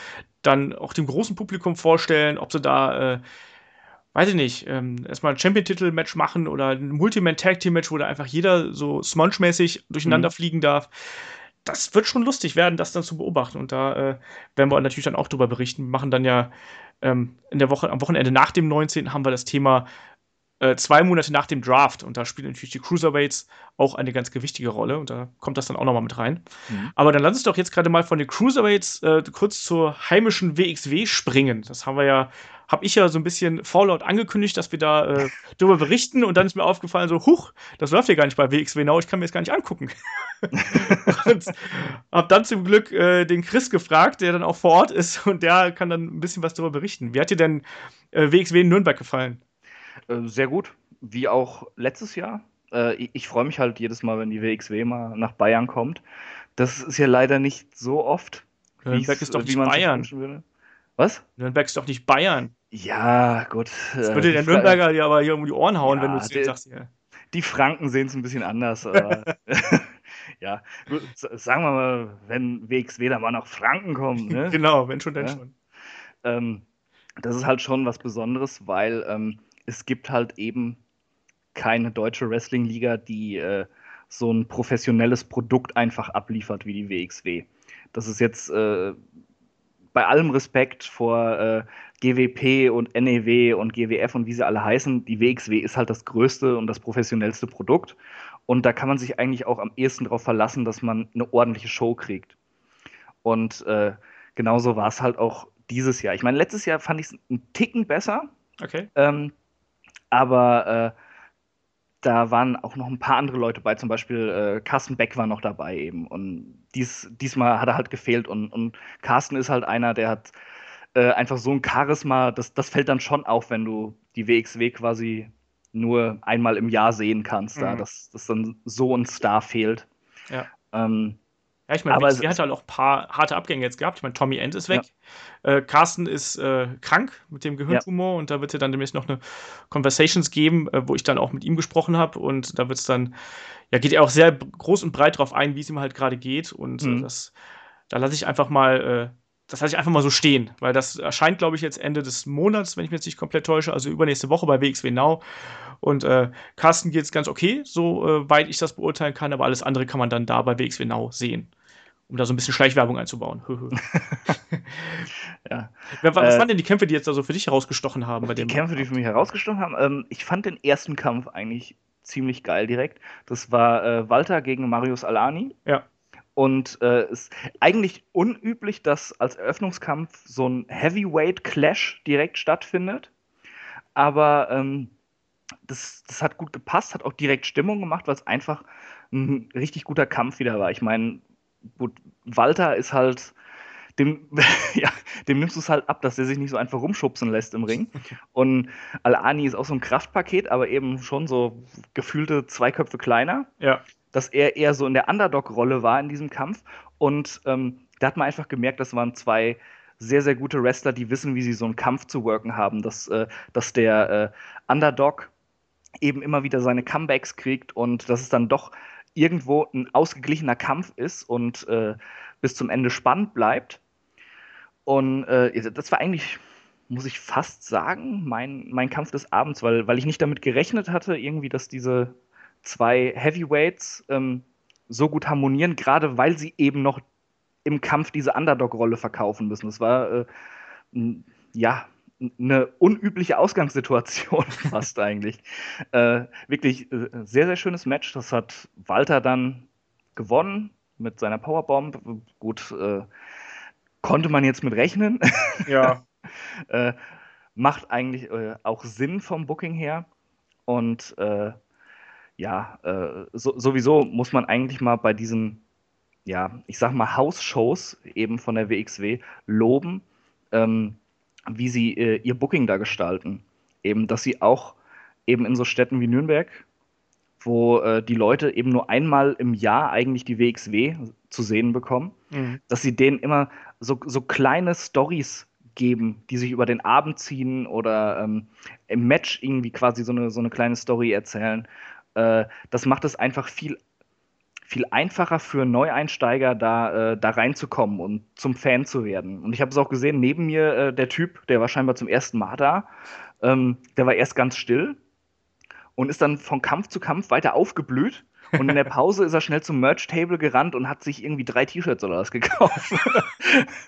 dann auch dem großen Publikum vorstellen, ob sie da, äh, weiß ich nicht, ähm, erstmal ein Champion-Titel-Match machen oder ein Multiman-Tag-Team-Match, wo da einfach jeder so Smonge-mäßig durcheinander mhm. fliegen darf. Das wird schon lustig werden, das dann zu beobachten. Und da äh, werden wir natürlich dann auch drüber berichten. Wir machen dann ja ähm, in der Woche, am Wochenende nach dem 19. haben wir das Thema äh, zwei Monate nach dem Draft. Und da spielen natürlich die Cruiserweights auch eine ganz gewichtige Rolle. Und da kommt das dann auch nochmal mit rein. Mhm. Aber dann lass uns doch jetzt gerade mal von den Cruiserweights äh, kurz zur heimischen WXW springen. Das haben wir ja habe ich ja so ein bisschen Fallout angekündigt, dass wir da äh, (laughs) darüber berichten und dann ist mir aufgefallen, so, huch, das läuft ja gar nicht bei WXW Now, ich kann mir das gar nicht angucken. (laughs) und habe dann zum Glück äh, den Chris gefragt, der dann auch vor Ort ist und der kann dann ein bisschen was darüber berichten. Wie hat dir denn äh, WXW in Nürnberg gefallen? Äh, sehr gut, wie auch letztes Jahr. Äh, ich, ich freue mich halt jedes Mal, wenn die WXW mal nach Bayern kommt. Das ist ja leider nicht so oft. Nürnberg ist doch nicht Bayern. Was? Nürnberg ist doch nicht Bayern. Ja, gut. Das würde äh, der Nürnberger dir aber hier um die Ohren hauen, ja, wenn du es sagst. Ja. Die Franken sehen es ein bisschen anders. (laughs) (laughs) ja, sagen wir mal, wenn WXW da mal nach Franken kommt. Ne? (laughs) genau, wenn schon, dann ja. schon. Ähm, das ist halt schon was Besonderes, weil ähm, es gibt halt eben keine deutsche Wrestling-Liga, die äh, so ein professionelles Produkt einfach abliefert wie die WXW. Das ist jetzt äh, bei allem Respekt vor äh, GWP und NEW und GWF und wie sie alle heißen, die WXW ist halt das größte und das professionellste Produkt. Und da kann man sich eigentlich auch am ehesten darauf verlassen, dass man eine ordentliche Show kriegt. Und äh, genauso war es halt auch dieses Jahr. Ich meine, letztes Jahr fand ich es einen Ticken besser. Okay. Ähm, aber äh, da waren auch noch ein paar andere Leute bei, zum Beispiel äh, Carsten Beck war noch dabei eben. Und dies, diesmal hat er halt gefehlt. Und, und Carsten ist halt einer, der hat äh, einfach so ein Charisma, das, das fällt dann schon auf, wenn du die WXW quasi nur einmal im Jahr sehen kannst, mhm. da, dass, dass dann so ein Star fehlt. Ja. Ähm, ja, ich meine, WXW hat halt auch ein paar harte Abgänge jetzt gehabt. Ich meine, Tommy End ist weg. Ja. Äh, Carsten ist äh, krank mit dem Gehirntumor ja. und da wird es dann demnächst noch eine Conversations geben, äh, wo ich dann auch mit ihm gesprochen habe und da wird es dann, ja, geht er auch sehr groß und breit drauf ein, wie es ihm halt gerade geht und äh, mhm. das, da lasse ich einfach mal äh, das lasse ich einfach mal so stehen, weil das erscheint, glaube ich, jetzt Ende des Monats, wenn ich mich jetzt nicht komplett täusche, also übernächste Woche bei WXW Now. Und äh, Carsten geht es ganz okay, so äh, ich das beurteilen kann, aber alles andere kann man dann da bei WXW Now sehen. Um da so ein bisschen Schleichwerbung einzubauen. (laughs) ja. Was, äh, waren denn die Kämpfe, die jetzt also für dich herausgestochen haben? Bei die Kämpfe, die für mich herausgestochen haben? Ähm, ich fand den ersten Kampf eigentlich ziemlich geil direkt. Das war äh, Walter gegen Marius Alani. Ja. Und äh, ist eigentlich unüblich, dass als Eröffnungskampf so ein Heavyweight-Clash direkt stattfindet. Aber ähm, das, das hat gut gepasst, hat auch direkt Stimmung gemacht, weil es einfach ein richtig guter Kampf wieder war. Ich meine, gut, Walter ist halt, dem, (laughs) ja, dem nimmst du es halt ab, dass er sich nicht so einfach rumschubsen lässt im Ring. Und Al-Ani ist auch so ein Kraftpaket, aber eben schon so gefühlte zwei Köpfe kleiner. Ja dass er eher so in der Underdog-Rolle war in diesem Kampf. Und ähm, da hat man einfach gemerkt, das waren zwei sehr, sehr gute Wrestler, die wissen, wie sie so einen Kampf zu worken haben, dass, äh, dass der äh, Underdog eben immer wieder seine Comebacks kriegt und dass es dann doch irgendwo ein ausgeglichener Kampf ist und äh, bis zum Ende spannend bleibt. Und äh, das war eigentlich, muss ich fast sagen, mein, mein Kampf des Abends, weil, weil ich nicht damit gerechnet hatte, irgendwie, dass diese zwei Heavyweights ähm, so gut harmonieren, gerade weil sie eben noch im Kampf diese Underdog-Rolle verkaufen müssen. Das war äh, ja eine unübliche Ausgangssituation (laughs) fast eigentlich. Äh, wirklich äh, sehr, sehr schönes Match. Das hat Walter dann gewonnen mit seiner Powerbomb. Gut, äh, konnte man jetzt mit rechnen. (laughs) Ja. Äh, macht eigentlich äh, auch Sinn vom Booking her. Und äh, ja, so, sowieso muss man eigentlich mal bei diesen, ja, ich sag mal, House-Shows eben von der WXW loben, ähm, wie sie äh, ihr Booking da gestalten. Eben, dass sie auch eben in so Städten wie Nürnberg, wo äh, die Leute eben nur einmal im Jahr eigentlich die WXW zu sehen bekommen, mhm. dass sie denen immer so, so kleine Stories geben, die sich über den Abend ziehen oder ähm, im Match irgendwie quasi so eine, so eine kleine Story erzählen. Äh, das macht es einfach viel, viel einfacher für Neueinsteiger, da, äh, da reinzukommen und zum Fan zu werden. Und ich habe es auch gesehen, neben mir äh, der Typ, der war scheinbar zum ersten Mal da, ähm, der war erst ganz still und ist dann von Kampf zu Kampf weiter aufgeblüht. Und in der (laughs) Pause ist er schnell zum Merch-Table gerannt und hat sich irgendwie drei T-Shirts oder was gekauft.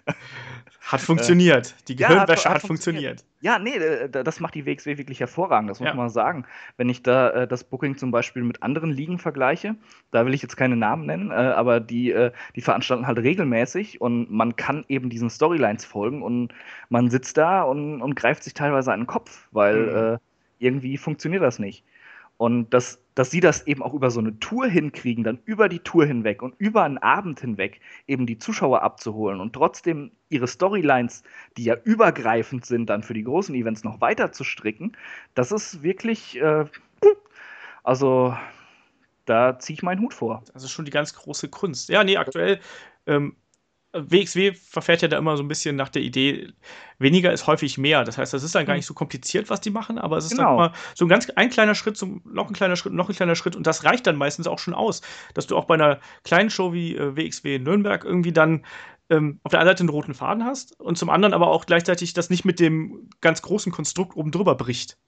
(laughs) Hat funktioniert. Die Gehirnwäsche ja, hat, hat, funktioniert. funktioniert. Ja, nee, das macht die WXW wirklich hervorragend, das muss ja. man sagen. Wenn ich da äh, das Booking zum Beispiel mit anderen Ligen vergleiche, da will ich jetzt keine Namen nennen, äh, aber die, äh, die veranstalten halt regelmäßig und man kann eben diesen Storylines folgen und man sitzt da und, und greift sich teilweise an den Kopf, weil mhm. Äh, irgendwie funktioniert das nicht. Und dass, dass sie das eben auch über so eine Tour hinkriegen, dann über die Tour hinweg und über einen Abend hinweg eben die Zuschauer abzuholen und trotzdem ihre Storylines, die ja übergreifend sind, dann für die großen Events noch weiter zu stricken, das ist wirklich, äh, also da ziehe ich meinen Hut vor. Das ist schon die ganz große Kunst. Ja, nee, aktuell ähm, WXW verfährt ja da immer so ein bisschen nach der Idee, weniger ist häufig mehr. Das heißt, das ist dann gar hm. nicht so kompliziert, was die machen, aber es ist genau. dann immer so ein ganz ein kleiner Schritt, zum, noch ein kleiner Schritt, noch ein kleiner Schritt und das reicht dann meistens auch schon aus, dass du auch bei einer kleinen Show wie äh, WXW in Nürnberg irgendwie dann ähm, auf der einen Seite einen roten Faden hast und zum anderen aber auch gleichzeitig das nicht mit dem ganz großen Konstrukt oben drüber bricht.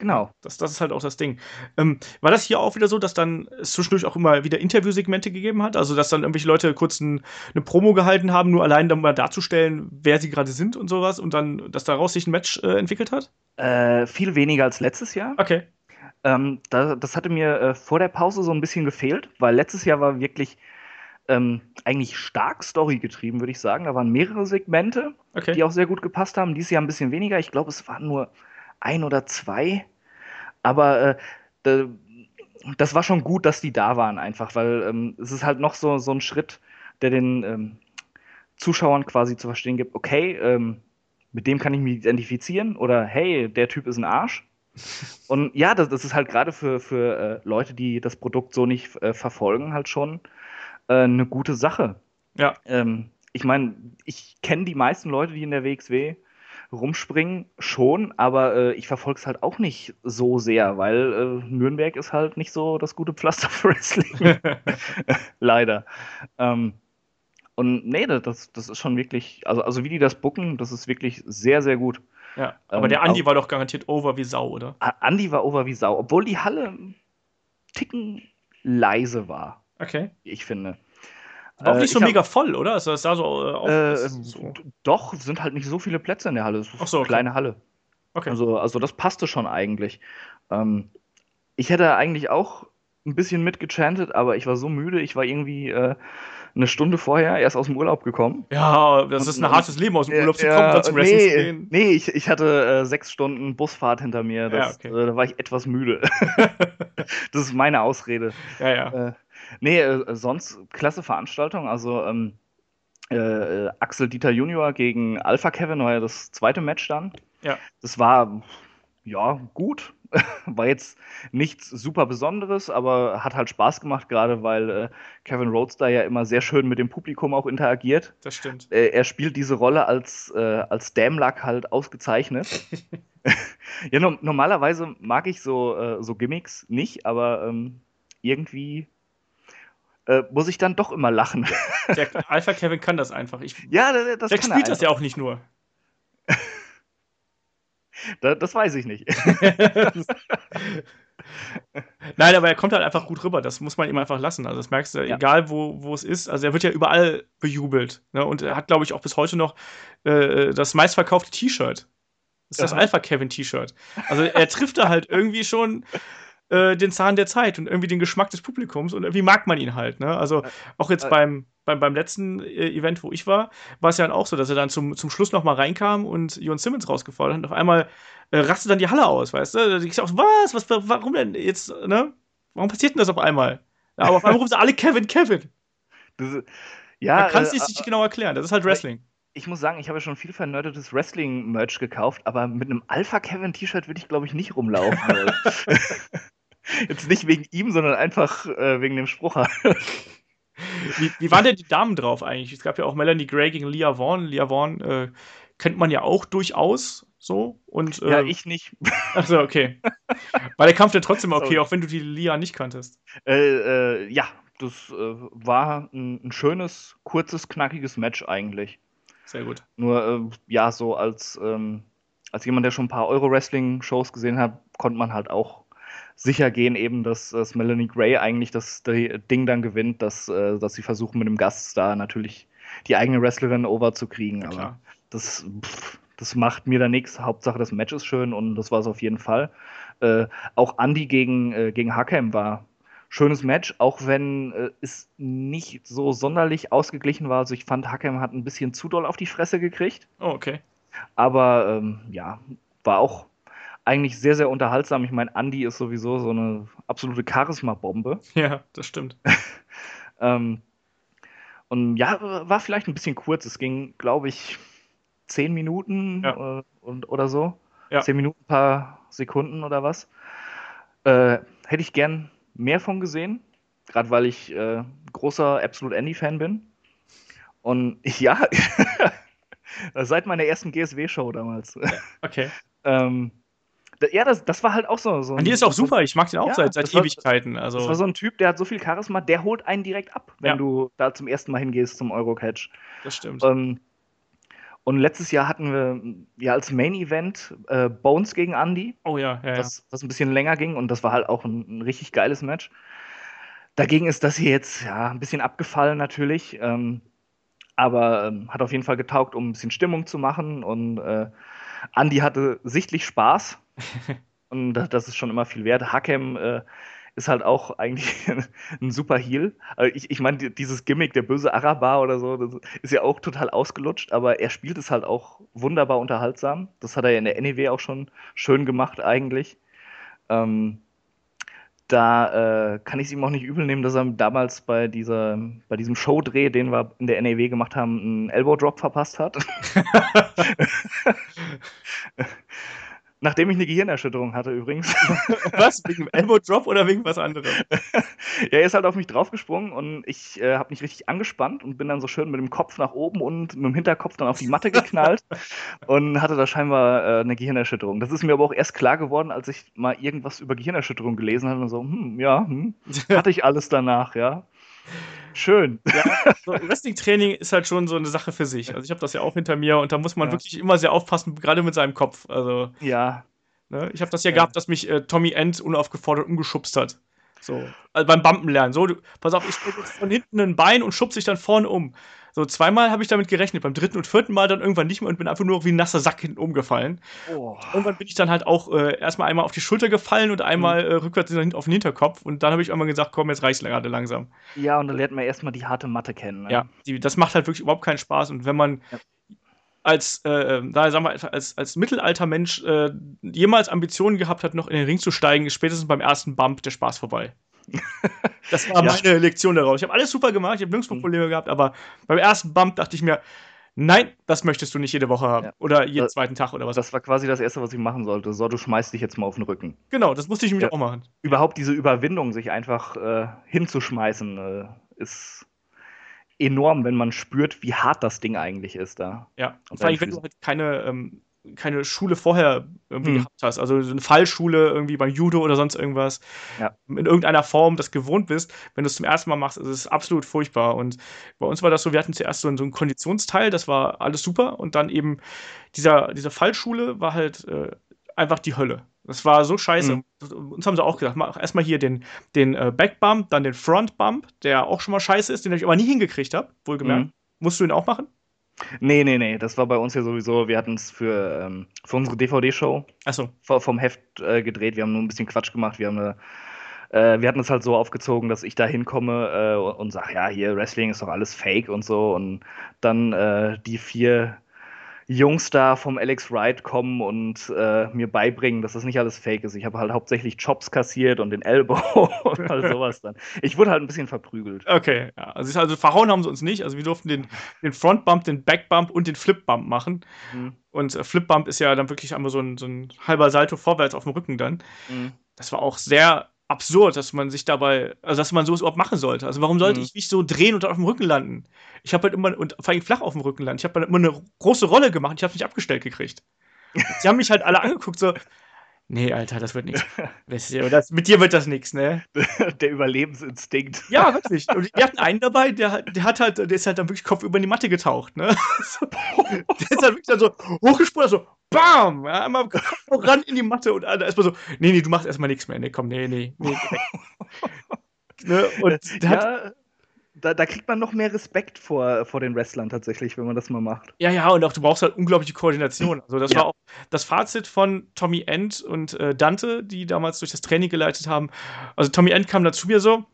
Genau. Das, das ist halt auch das Ding. Ähm, war das hier auch wieder so, dass dann es zwischendurch auch immer wieder Interviewsegmente gegeben hat? Also, dass dann irgendwelche Leute kurz ein, eine Promo gehalten haben, nur allein dann mal darzustellen, wer sie gerade sind und sowas und dann, dass daraus sich ein Match äh, entwickelt hat? Äh, viel weniger als letztes Jahr. Okay. Ähm, da, das hatte mir äh, vor der Pause so ein bisschen gefehlt, weil letztes Jahr war wirklich ähm, eigentlich stark Story getrieben, würde ich sagen. Da waren mehrere Segmente, okay. die auch sehr gut gepasst haben. Dieses Jahr ein bisschen weniger. Ich glaube, es waren nur ein oder zwei. Aber äh, das war schon gut, dass die da waren, einfach, weil ähm, es ist halt noch so, so ein Schritt, der den ähm, Zuschauern quasi zu verstehen gibt, okay, ähm, mit dem kann ich mich identifizieren oder hey, der Typ ist ein Arsch. Und ja, das, das ist halt gerade für, für äh, Leute, die das Produkt so nicht äh, verfolgen, halt schon äh, eine gute Sache. Ja. Ähm, ich meine, ich kenne die meisten Leute, die in der WXW rumspringen schon, aber äh, ich verfolge es halt auch nicht so sehr, weil äh, Nürnberg ist halt nicht so das gute Pflaster für Wrestling. (laughs) Leider. Ähm, und nee, das, das ist schon wirklich, also, also wie die das bucken, das ist wirklich sehr, sehr gut. Ja, aber ähm, der Andi war doch garantiert over wie Sau, oder? Andi war over wie Sau, obwohl die Halle ticken leise war. Okay. Ich finde. War auch nicht äh, so mega hab, voll, oder? Das da so, äh, äh, so, Doch, sind halt nicht so viele Plätze in der Halle. Es ist Ach so, eine okay. kleine Halle. Okay. Also, also das passte schon eigentlich. Ähm, ich hätte eigentlich auch ein bisschen mitgechantet, aber ich war so müde. Ich war irgendwie äh, eine Stunde vorher erst aus dem Urlaub gekommen. Ja, das ist ein hartes Leben, aus dem Urlaub zu kommen, dann zum Wrestling nee, zu gehen. Nee, ich, ich hatte äh, sechs Stunden Busfahrt hinter mir. Das, ja, okay. äh, da war ich etwas müde. (laughs) das ist meine Ausrede. Ja, ja. Nee, äh, sonst klasse Veranstaltung. Also ähm, äh, Axel Dieter Junior gegen Alpha Kevin war ja das zweite Match dann. Ja. Das war ja gut. (laughs) war jetzt nichts super Besonderes, aber hat halt Spaß gemacht, gerade weil äh, Kevin Rhodes ja immer sehr schön mit dem Publikum auch interagiert. Das stimmt. Äh, er spielt diese Rolle als, äh, als Damluck halt ausgezeichnet. (laughs) ja, no normalerweise mag ich so, äh, so Gimmicks nicht, aber ähm, irgendwie äh, muss ich dann doch immer lachen. (laughs) Der Alpha Kevin kann das einfach. Ich, ja, das, das kann spielt das ja auch nicht nur. (laughs) das, das weiß ich nicht. (laughs) Nein, aber er kommt halt einfach gut rüber. Das muss man ihm einfach lassen. Also, das merkst du, ja. egal wo, wo es ist. Also, er wird ja überall bejubelt. Ne? Und er hat, glaube ich, auch bis heute noch äh, das meistverkaufte T-Shirt. Das ist das Alpha Kevin T-Shirt. Also, er trifft da halt irgendwie schon äh, den Zahn der Zeit und irgendwie den Geschmack des Publikums und irgendwie mag man ihn halt. Ne? Also auch jetzt beim, beim, beim letzten äh, Event, wo ich war, war es ja dann auch so, dass er dann zum, zum Schluss nochmal reinkam und Jon Simmons rausgefordert hat und auf einmal äh, rastet dann die Halle aus, weißt du? Ich sag, was? was? Warum denn jetzt, ne? Warum passiert denn das auf einmal? Ja, aber auf einmal rufen sie alle Kevin, Kevin. Das, ja, Man kann es äh, nicht genau erklären, das ist halt Wrestling. ich muss sagen, ich habe ja schon viel vernördetes Wrestling-Merch gekauft, aber mit einem Alpha Kevin T-Shirt würde ich, glaube ich, nicht rumlaufen. (laughs) Jetzt nicht wegen ihm, sondern einfach äh, wegen dem Spruch. (laughs) wie, wie waren denn die Damen drauf eigentlich? Es gab ja auch Melanie Gray gegen Leah Vaughn. Leah Vaughn äh, kennt man ja auch durchaus so. Und, äh, ja, ich nicht. Achso, okay. War der Kampf ja trotzdem okay, auch wenn du die Leah nicht kanntest? Äh, äh, ja, das äh, war ein, ein, schönes, kurzes, knackiges Match eigentlich. Sehr gut. Nur, ja, so als, ähm, als jemand, der schon ein paar Euro-Wrestling-Shows gesehen hat, konnte man halt auch sicher gehen, eben, dass, dass Melanie Gray eigentlich das, Ding dann gewinnt, dass, äh, dass sie versuchen, mit dem Gaststar natürlich die eigene Wrestlerin overzukriegen. Ja, Aber das, pff, das macht mir da nichts. Hauptsache, das Match ist schön und das war es auf jeden Fall. Äh, auch Andy gegen, äh, gegen Hakem war schönes Match, auch wenn äh, es nicht so sonderlich ausgeglichen war. Also ich fand, Hakem hat ein bisschen zu doll auf die Fresse gekriegt. Oh, okay. Aber ähm, ja, war auch eigentlich sehr, sehr unterhaltsam. Ich meine, Andy ist sowieso so eine absolute Charisma-Bombe. (laughs) Ja, das stimmt. (laughs) ähm, und ja, war vielleicht ein bisschen kurz. Es ging, glaube ich, zehn Minuten ja. äh, und, oder so. Ja. Zehn Minuten, paar Sekunden oder was. Äh, hätte ich gern mehr von gesehen. Gerade weil ich äh, großer Absolute Andy-Fan bin. Und (laughs) ja, seit meiner ersten GSW-Show damals. Okay. ähm, ja, das, das war halt auch so. so die ist auch super, ich mag den auch ja, seit, seit Ewigkeiten. Also. Das war so ein Typ, der hat so viel Charisma, der holt einen direkt ab, wenn ja. du da zum ersten Mal hingehst zum Eurocatch. Das stimmt. Ähm, und letztes Jahr hatten wir ja als Main Event äh, Bones gegen Andy. Oh ja, ja, was, was ein bisschen länger ging und das war halt auch ein, ein, richtig geiles Match. Dagegen ist das hier jetzt ja ein bisschen abgefallen natürlich, ähm, aber ähm, hat auf jeden Fall getaugt, um ein bisschen Stimmung zu machen und äh, Andy hatte sichtlich Spaß und das ist schon immer viel wert. Hakem äh, ist halt auch eigentlich (laughs) ein super Heal. Also ich, ich meine, dieses Gimmick, der böse Araber oder so, das ist ja auch total ausgelutscht, aber er spielt es halt auch wunderbar unterhaltsam. Das hat er ja in der NEW auch schon schön gemacht, eigentlich. Ähm, da äh, kann ich es ihm auch nicht übel nehmen, dass er damals bei, dieser, bei diesem Showdreh, den wir in der NEW gemacht haben, einen Elbow Drop verpasst hat. (laughs) (laughs) Nachdem ich eine Gehirnerschütterung hatte übrigens. (laughs) was? Wegen Elbow Drop oder wegen was anderem? ja, er ist halt auf mich draufgesprungen und ich äh, habe mich richtig angespannt und bin dann so schön mit dem Kopf nach oben und mit dem Hinterkopf dann auf die Matte geknallt (laughs) und hatte da scheinbar äh, eine Gehirnerschütterung. Das ist mir aber auch erst klar geworden, als ich mal irgendwas über Gehirnerschütterung gelesen habe und so, hm, ja, hm, hatte ich alles danach, ja. Schön. Ja, (laughs) so Wrestling-Training ist halt schon so eine Sache für sich. Also ich habe das ja auch hinter mir und da muss man ja. wirklich immer sehr aufpassen, gerade mit seinem Kopf. Also ja. Ne, ich habe das ja, ja, gehabt, dass mich äh, Tommy End unaufgefordert umgeschubst hat. So, also beim Bumpen lernen. So, du, pass auf, ich jetzt von hinten ein Bein und schubse dich dann vorne um. So, zweimal habe ich damit gerechnet, beim dritten und vierten Mal dann irgendwann nicht mehr und bin einfach nur wie ein nasser Sack hinten umgefallen. Oh. Irgendwann bin ich dann halt auch äh, erstmal einmal auf die Schulter gefallen und einmal mhm. äh, rückwärts auf den Hinterkopf und dann habe ich einmal gesagt, komm, jetzt reicht's gerade langsam. Ja, und dann lernt man erstmal die harte Matte kennen. Ne? Ja, die, das macht halt wirklich überhaupt keinen Spaß und wenn man ja als, äh, da sagen wir, als, als Mittelaltermensch äh, jemals Ambitionen gehabt hat, noch in den Ring zu steigen, ist spätestens beim ersten Bump der Spaß vorbei. Das war ja. meine Lektion daraus. Ich habe alles super gemacht, ich habe nirgendwo mhm. Probleme gehabt, aber beim ersten Bump dachte ich mir, nein, das möchtest du nicht jede Woche haben. Ja. Oder jeden das, zweiten Tag oder was. Das war quasi das Erste, was ich machen sollte. So, du schmeißt dich jetzt mal auf den Rücken. Genau, das musste ich mir ja. auch machen. Überhaupt diese Überwindung, sich einfach äh, hinzuschmeißen, äh, ist enorm, wenn man spürt, wie hart das Ding eigentlich ist da. Ja, und vor allem, wenn du halt keine ähm, keine Schule vorher irgendwie hm. gehabt hast, also so eine Fallschule irgendwie beim Judo oder sonst irgendwas, ja. in irgendeiner Form das gewohnt bist, wenn du es zum ersten Mal machst, ist es absolut furchtbar. Und bei uns war das so, wir hatten zuerst so einen, so einen Konditionsteil, das war alles super, und dann eben dieser, diese Fallschule war halt äh, einfach die Hölle. Das war so scheiße. Mhm. Uns haben sie auch gesagt, mach erstmal hier den, den äh, Backbump, dann den Frontbump, der auch schon mal scheiße ist, den ich aber nie hingekriegt habe, wohlgemerkt. Mhm. Musst du ihn auch machen? Nee, nee, nee, das war bei uns ja sowieso, wir hatten es für, ähm, für unsere DVD-Show so. vom Heft äh, gedreht, wir haben nur ein bisschen Quatsch gemacht, wir haben eine, äh, wir hatten es halt so aufgezogen, dass ich da hinkomme äh, und sage, ja, hier Wrestling ist doch alles Fake und so. Und dann äh, die vier Jungs da vom Alex Wright kommen und äh, mir beibringen, dass das nicht alles fake ist. Ich habe halt hauptsächlich Chops kassiert und den Elbow (laughs) und all sowas dann. Ich wurde halt ein bisschen verprügelt. Okay, ja. Also, also verhauen haben sie uns nicht. Also wir durften den, den Frontbump, den Backbump und den Flipbump machen. Mhm. Und äh, Flipbump ist ja dann wirklich einmal so ein, so ein halber Salto vorwärts auf dem Rücken dann. Mhm. Das war auch sehr absurd, dass man sich dabei, also dass man sowas überhaupt machen sollte. Also warum sollte mhm. ich mich so drehen und auf dem Rücken landen? Ich habe halt immer, und vor allem flach auf dem Rücken landen, ich habe halt immer eine große Rolle gemacht, ich habe mich abgestellt gekriegt. (laughs) Sie haben mich halt alle angeguckt, so, Nee, Alter, das wird nichts. (laughs) mit dir wird das nichts, ne? Der Überlebensinstinkt. Ja, wirklich. Und wir hatten einen dabei, der, der hat halt, der ist halt dann wirklich Kopf über die Matte getaucht, ne? (laughs) der ist halt wirklich dann so hochgesprungen, so BAM! Ja, einmal ran in die Matte und da erstmal so, nee, nee, du machst erstmal nichts mehr. Nee, komm, nee, nee, nee. (laughs) ne? Und der ja. hat, da, da, kriegt man noch mehr Respekt vor, vor den Wrestlern tatsächlich, wenn man das mal macht. Ja, ja, und auch du brauchst halt unglaubliche Koordination. Also, das ja. war auch das Fazit von Tommy End und äh, Dante, die damals durch das Training geleitet haben. Also, Tommy End kam da zu mir so: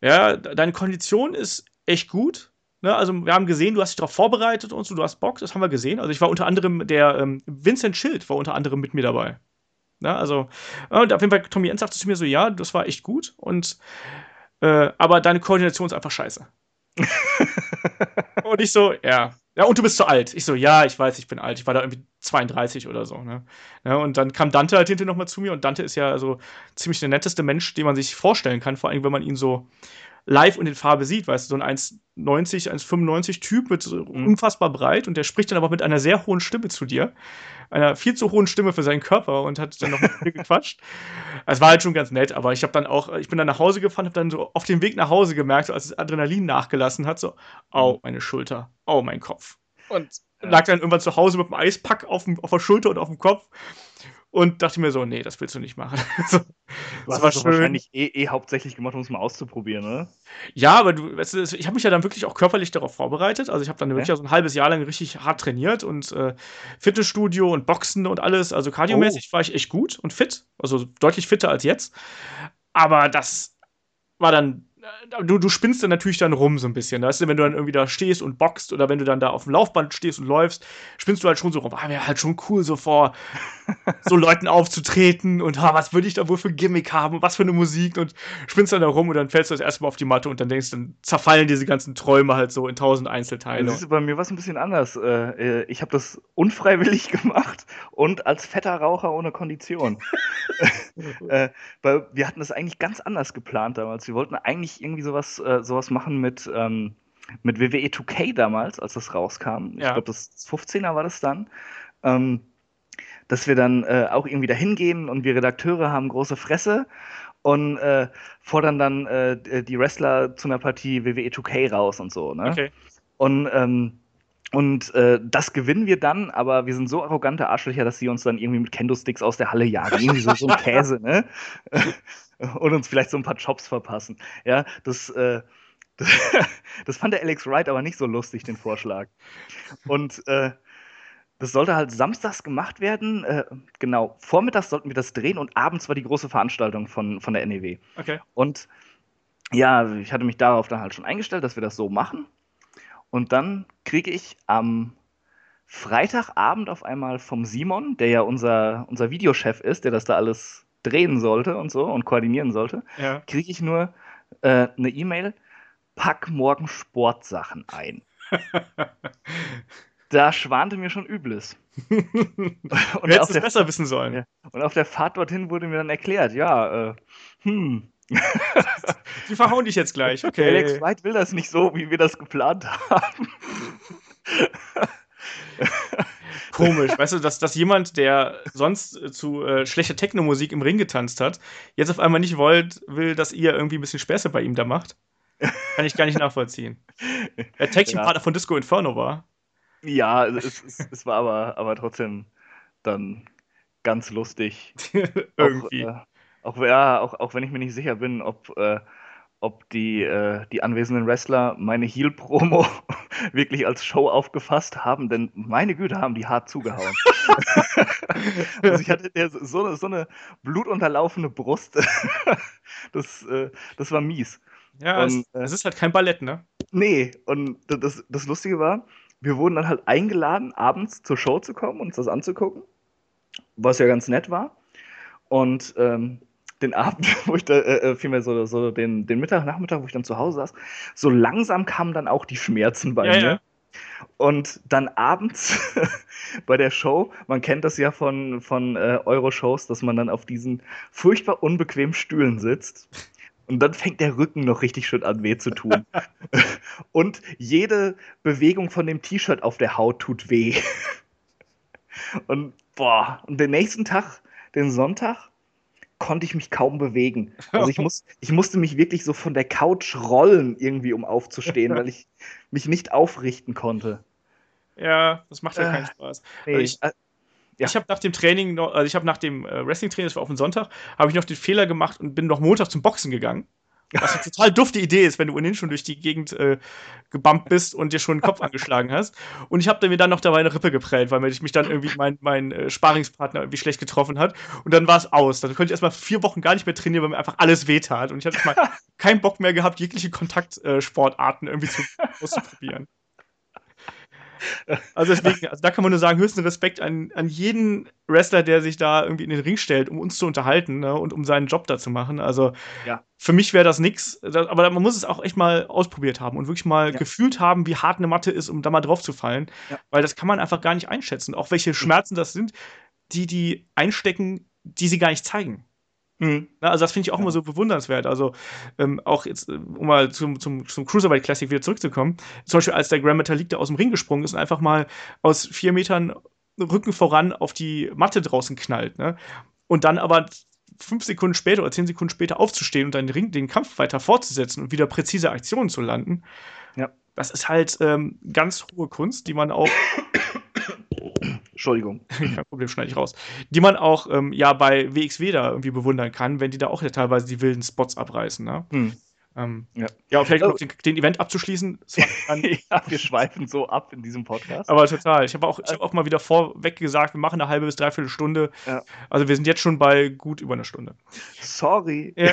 Ja, deine Kondition ist echt gut. Ne? Also, wir haben gesehen, du hast dich darauf vorbereitet und so, du hast Bock, das haben wir gesehen. Also, ich war unter anderem, der ähm, Vincent Schild war unter anderem mit mir dabei. Ne? Also, und auf jeden Fall, Tommy End sagte zu mir so: Ja, das war echt gut. Und äh, aber deine Koordination ist einfach scheiße. und ich so, ja. Ja, und du bist zu alt. Ich so, ja, ich weiß, ich bin alt. Ich war da irgendwie 32 oder so. Ne? Ja, und dann kam Dante halt hinterher nochmal zu mir und Dante ist ja so ziemlich der netteste Mensch, den man sich vorstellen kann, vor allem wenn man ihn so live und in Farbe sieht, weißt du, so ein 1,90, 1,95 Typ mit so mhm. unfassbar breit und der spricht dann aber mit einer sehr hohen Stimme zu dir. Einer viel zu hohen Stimme für seinen Körper und hat dann noch mit mir (laughs) gequatscht. Es war halt schon ganz nett, aber ich habe dann auch, ich bin dann nach Hause gefahren, habe dann so auf dem Weg nach Hause gemerkt, so als das Adrenalin nachgelassen hat, so, au, mhm. meine Schulter, au, mein Kopf. Und lag dann irgendwann zu Hause mit dem Eispack auf, dem, auf der Schulter und auf dem Kopf und dachte mir so, nee, das willst du nicht machen. (laughs) so, du hast das wahrscheinlich eh, eh, hauptsächlich gemacht, um es mal auszuprobieren, ne? Ja, aber du, weißt du, ich habe mich ja dann wirklich auch körperlich darauf vorbereitet. Also ich habe dann wirklich so ein halbes Jahr lang richtig hart trainiert und äh, Fitnessstudio und Boxen und alles. Also kardiomäßig oh. war ich echt gut und fit, also deutlich fitter als jetzt. Aber das war dann du, du spinnst dann natürlich dann rum so ein bisschen. Weißt du, wenn du dann irgendwie da stehst und boxt oder wenn du dann da auf dem Laufband stehst und läufst, spinnst du halt schon so rum. Ah, wäre halt schon cool, so vor so (laughs) Leuten aufzutreten und ah, was würde ich da wohl für ein Gimmick haben und was für eine Musik und spinnst dann da rum und dann fällst du das erste Mal auf die Matte und dann denkst, dann zerfallen diese ganzen Träume halt so in tausend Einzelteile. Das ist bei mir was ein bisschen anders. Äh, äh, ich habe das unfreiwillig (laughs) gemacht und als fetter Raucher ohne Kondition. (laughs) Äh, wir hatten das eigentlich ganz anders geplant damals. Wir wollten eigentlich irgendwie sowas, äh, sowas machen mit, ähm, mit WWE 2K damals, als das rauskam. Ja. Ich glaube, das 15er war das dann. Ähm, dass wir dann äh, auch irgendwie dahin gehen und wir Redakteure haben große Fresse und äh, fordern dann äh, die Wrestler zu einer Partie WWE 2K raus und so. Ne? Okay. Und und und äh, das gewinnen wir dann, aber wir sind so arrogante Arschlöcher, dass sie uns dann irgendwie mit Kendo-Sticks aus der Halle jagen. Irgendwie so, so ein (laughs) Käse, ne? (laughs) und uns vielleicht so ein paar Jobs verpassen. Ja, das, äh, das, (laughs) das, fand der Alex Wright aber nicht so lustig, den Vorschlag. Und äh, das sollte halt samstags gemacht werden. Äh, genau, vormittags sollten wir das drehen und abends war die große Veranstaltung von, von der NEW. Okay. Und ja, ich hatte mich darauf dann halt schon eingestellt, dass wir das so machen. Und dann kriege ich am Freitagabend auf einmal vom Simon, der ja unser, unser Videochef ist, der das da alles drehen sollte und so und koordinieren sollte, ja. kriege ich nur äh, eine E-Mail, pack morgen Sportsachen ein. (laughs) da schwante mir schon Übles. (laughs) und du hättest es besser wissen sollen. Ja, und auf der Fahrt dorthin wurde mir dann erklärt, ja, äh, hm. Die verhauen dich jetzt gleich, okay. Alex White will das nicht so, wie wir das geplant haben. Komisch, weißt du, dass, dass jemand, der sonst zu äh, schlechter Techno-Musik im Ring getanzt hat, jetzt auf einmal nicht wollt, will, dass ihr irgendwie ein bisschen Späße bei ihm da macht. Kann ich gar nicht nachvollziehen. Der (laughs) Tag-Team-Partner ja. von Disco Inferno war. Ja, es, es, es, war aber, aber trotzdem dann ganz lustig. (laughs) irgendwie. Auch, äh, auch, ja, auch, auch wenn ich mir nicht sicher bin, ob, äh, ob die, äh, die anwesenden Wrestler meine Heel-Promo (laughs) wirklich als Show aufgefasst haben, denn meine Güte, haben die hart zugehauen. (laughs) also ich hatte so, so eine blutunterlaufene Brust. (laughs) das, äh, das war mies. Ja, und, es, äh, es, ist halt kein Ballett, ne? Nee, und das, das Lustige war, wir wurden dann halt eingeladen, abends zur Show zu kommen und uns das anzugucken, was ja ganz nett war. Und ähm, den Abend, (laughs) wo ich da, äh, äh, vielmehr so, so den, den Mittag, Nachmittag, wo ich dann zu Hause saß, so langsam kamen dann auch die Schmerzen bei ja, mir. Ja. Und dann abends (laughs) bei der Show, man kennt das ja von, von äh, Euro-Shows, dass man dann auf diesen furchtbar unbequemen Stühlen sitzt. Und dann fängt der Rücken noch richtig schön an weh zu tun. (laughs) und jede Bewegung von dem T-Shirt auf der Haut tut weh. und boah, und den nächsten Tag, den Sonntag, konnte ich mich kaum bewegen. Also ich, (laughs) muss, ich musste mich wirklich so von der Couch rollen, irgendwie, um aufzustehen, weil ich mich nicht aufrichten konnte. Ja, das macht ja äh, keinen Spaß. Nee, also ich, äh, ja. ich habe nach dem Training, noch, also ich habe nach dem äh, Wrestling-Training, das war auf den Sonntag, habe ich noch den Fehler gemacht und bin noch Montag zum Boxen gegangen. Was eine total dufte Idee ist, wenn du ohnehin schon durch die Gegend äh, gebumpt bist und dir schon den Kopf (laughs) angeschlagen hast. Und ich habe mir dann noch dabei eine Rippe geprellt, weil mich dann irgendwie mein, mein äh, Sparingspartner irgendwie schlecht getroffen hat. Und dann war es aus. Dann konnte ich erstmal vier Wochen gar nicht mehr trainieren, weil mir einfach alles wehtat. Und ich hatte mal (laughs) keinen Bock mehr gehabt, jegliche Kontaktsportarten äh, irgendwie zu, (laughs) auszuprobieren. Also deswegen, also da kann man nur sagen, höchsten Respekt an, an jeden Wrestler, der sich da irgendwie in den Ring stellt, um uns zu unterhalten ne, und um seinen Job da zu machen. Also ja. für mich wäre das nix, aber man muss es auch echt mal ausprobiert haben und wirklich mal ja. gefühlt haben, wie hart eine Matte ist, um da mal drauf zu fallen. Ja. Weil das kann man einfach gar nicht einschätzen. Auch welche Schmerzen das sind, die die einstecken, die sie gar nicht zeigen. Mhm. Also das finde ich auch ja. immer so bewundernswert. Also ähm, auch jetzt, äh, um mal zum, zum, zum Cruiserweight Classic wieder zurückzukommen, zum Beispiel als der Grand Metalik da aus dem Ring gesprungen ist und einfach mal aus vier Metern Rücken voran auf die Matte draußen knallt. Ne? Und dann aber fünf Sekunden später oder zehn Sekunden später aufzustehen und dann den, Ring, den Kampf weiter fortzusetzen und wieder präzise Aktionen zu landen. Ja. Das ist halt ähm, ganz hohe Kunst, die man auch Entschuldigung. (laughs) Kein Problem, schneide ich raus. Die man auch ähm, ja bei WXW da irgendwie bewundern kann, wenn die da auch ja teilweise die wilden Spots abreißen. Ne? Hm. Ähm, ja. ja, und vielleicht also, noch den, den, Event abzuschließen. (laughs) ja, wir schweifen so ab in diesem Podcast. Aber total. Ich habe auch, hab auch mal wieder vorweg gesagt, wir machen eine halbe bis dreiviertel Stunde. Ja. Also wir sind jetzt schon bei gut über einer Stunde. Sorry. Ja.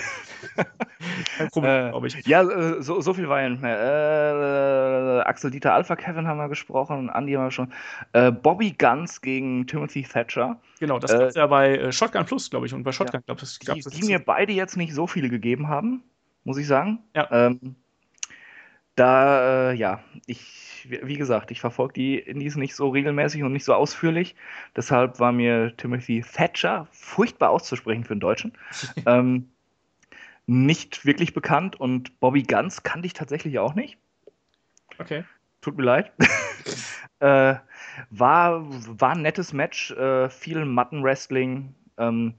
(laughs) Kein Problem, äh, glaube ich. Ja, äh, so, so viel war ja nicht mehr. Äh, Axel Dieter Alpha Kevin haben wir gesprochen, Andy haben wir schon. Äh, Bobby Guns gegen Timothy Thatcher. Genau, das gab es ja bei äh, Shotgun Plus, glaube ich, und bei Shotgun, ja. glaube ich, die, die mir beide jetzt nicht so viele gegeben haben muss ich sagen. Ja. Ähm, da, äh, ja, ich, wie gesagt, ich verfolge die Indies nicht so regelmäßig und nicht so ausführlich. Deshalb war mir Timothy Thatcher, furchtbar auszusprechen für einen Deutschen, (laughs) ähm, nicht wirklich bekannt und Bobby Guns kannte ich tatsächlich auch nicht. Okay. Tut mir leid. (laughs) äh, war, war ein nettes Match, äh, viel Matten-Wrestling. Ähm,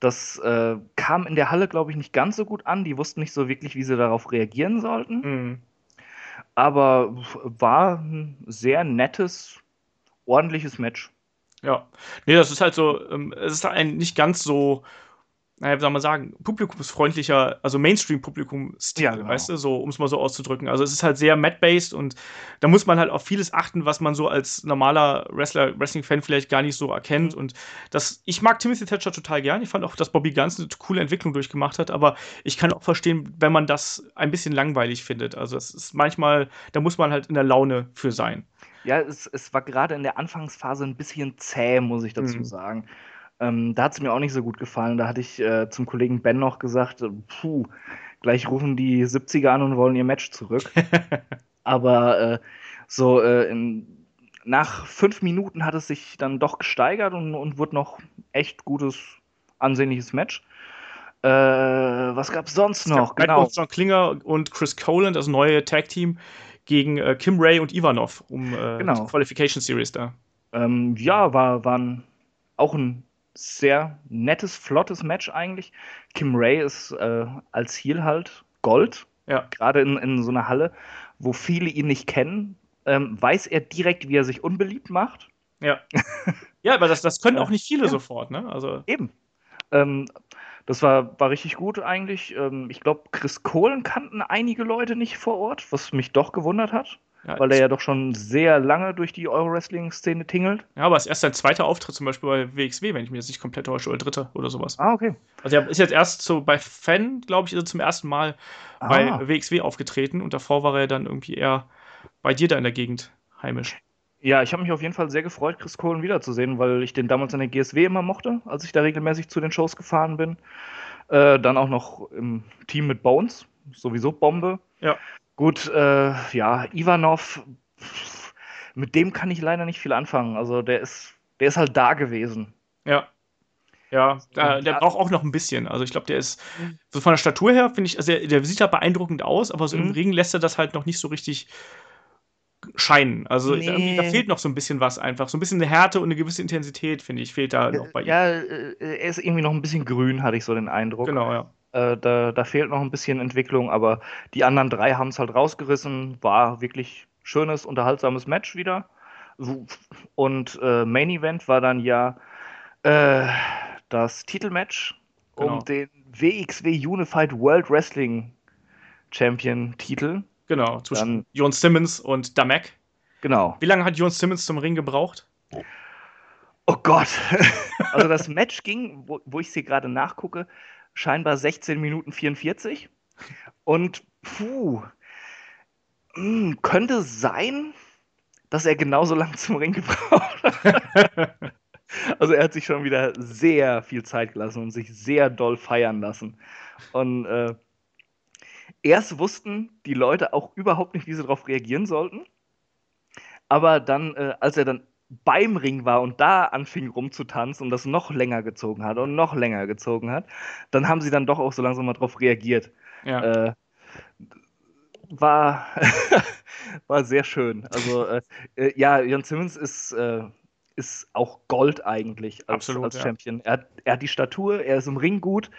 das äh, kam in der Halle, glaube ich, nicht ganz so gut an. Die wussten nicht so wirklich, wie sie darauf reagieren sollten. Mhm. Aber war ein sehr nettes, ordentliches Match. Ja. Nee, das ist halt so, ähm, es ist ein nicht ganz so naja, wie soll man sagen, publikumsfreundlicher, also Mainstream-Publikum-Stil, ja, genau. weißt du, so, um es mal so auszudrücken. Also es ist halt sehr Matt-based und da muss man halt auf vieles achten, was man so als normaler Wrestler, Wrestling-Fan vielleicht gar nicht so erkennt. Mhm. Und das, ich mag Timothy Thatcher total gern. Ich fand auch, dass Bobby Guns eine coole Entwicklung durchgemacht hat, aber ich kann auch verstehen, wenn man das ein bisschen langweilig findet. Also es ist manchmal, da muss man halt in der Laune für sein. Ja, es, es war gerade in der Anfangsphase ein bisschen zäh, muss ich dazu mhm. sagen. Ähm, da hat es mir auch nicht so gut gefallen. Da hatte ich äh, zum Kollegen Ben noch gesagt, äh, puh, gleich rufen die 70er an und wollen ihr Match zurück. (laughs) Aber äh, so äh, in, nach fünf Minuten hat es sich dann doch gesteigert und, und wurde noch echt gutes, ansehnliches Match. Äh, was gab es sonst noch? Genau. John Klinger und Chris Colan, das neue Tag-Team, gegen äh, Kim Ray und Ivanov um genau. die Qualification Series da. Ähm, ja, war, waren auch ein sehr nettes, flottes Match eigentlich. Kim Ray ist äh, als Heel halt Gold. Ja. Gerade in, in so einer Halle, wo viele ihn nicht kennen, ähm, weiß er direkt, wie er sich unbeliebt macht. Ja. (laughs) ja, aber das, das können auch nicht viele ja. sofort, ne? Also. Eben. Ähm, das war, war richtig gut eigentlich. Ähm, ich glaube, Chris Kohlen kannten einige Leute nicht vor Ort, was mich doch gewundert hat. Ja, weil er ja doch schon sehr lange durch die Euro-Wrestling-Szene tingelt. Ja, aber es ist erst sein zweiter Auftritt zum Beispiel bei WXW, wenn ich mir jetzt nicht komplett täusche, oder dritter oder sowas. Ah, okay. Also er ist jetzt erst so bei Fan, glaube ich, ist er zum ersten Mal ah. bei WXW aufgetreten und davor war er dann irgendwie eher bei dir da in der Gegend. heimisch. Ja, ich habe mich auf jeden Fall sehr gefreut, Chris Kohlen wiederzusehen, weil ich den damals in der GSW immer mochte, als ich da regelmäßig zu den Shows gefahren bin. Äh, dann auch noch im Team mit Bones, sowieso Bombe. Ja. Gut, äh, ja, Ivanov, mit dem kann ich leider nicht viel anfangen. Also der ist, der ist halt da gewesen. Ja. Ja, der, der braucht auch noch ein bisschen. Also ich glaube, der ist so von der Statur her, finde ich, also der, der sieht ja beeindruckend aus, aber so mhm. im Ring lässt er das halt noch nicht so richtig scheinen. Also nee. da fehlt noch so ein bisschen was einfach. So ein bisschen eine Härte und eine gewisse Intensität, finde ich, fehlt da noch bei ihm. Ja, äh, er ist irgendwie noch ein bisschen grün, hatte ich so den Eindruck. Genau, ja. Äh, da, da fehlt noch ein bisschen Entwicklung, aber die anderen drei haben es halt rausgerissen. War wirklich schönes, unterhaltsames Match wieder. Und äh, Main Event war dann ja äh, das Titelmatch genau. um den WXW Unified World Wrestling Champion Titel. Genau, zwischen Jon Simmons und Damek. Genau. Wie lange hat Jon Simmons zum Ring gebraucht? Oh Gott. (laughs) also das Match ging, wo, wo ich sie gerade nachgucke, scheinbar 16 Minuten 44. Und puh, hm, könnte sein, dass er genauso lang zum Ring gebraucht hat. (laughs) also er hat sich schon wieder sehr viel Zeit gelassen und sich sehr doll feiern lassen. Und äh, erst wussten die Leute auch überhaupt nicht, wie sie darauf reagieren sollten. Aber dann, äh, als er dann beim Ring war und da anfing rumzutanzen und das noch länger gezogen hat und noch länger gezogen hat, dann haben sie dann doch auch so langsam mal drauf reagiert. Ja. Äh, war, (laughs) war sehr schön. Also, äh, äh, ja, Jan Simmons ist, äh, ist auch Gold eigentlich als, Absolut, als Champion. Ja. Er, hat, er hat die Statur, er ist im Ring gut.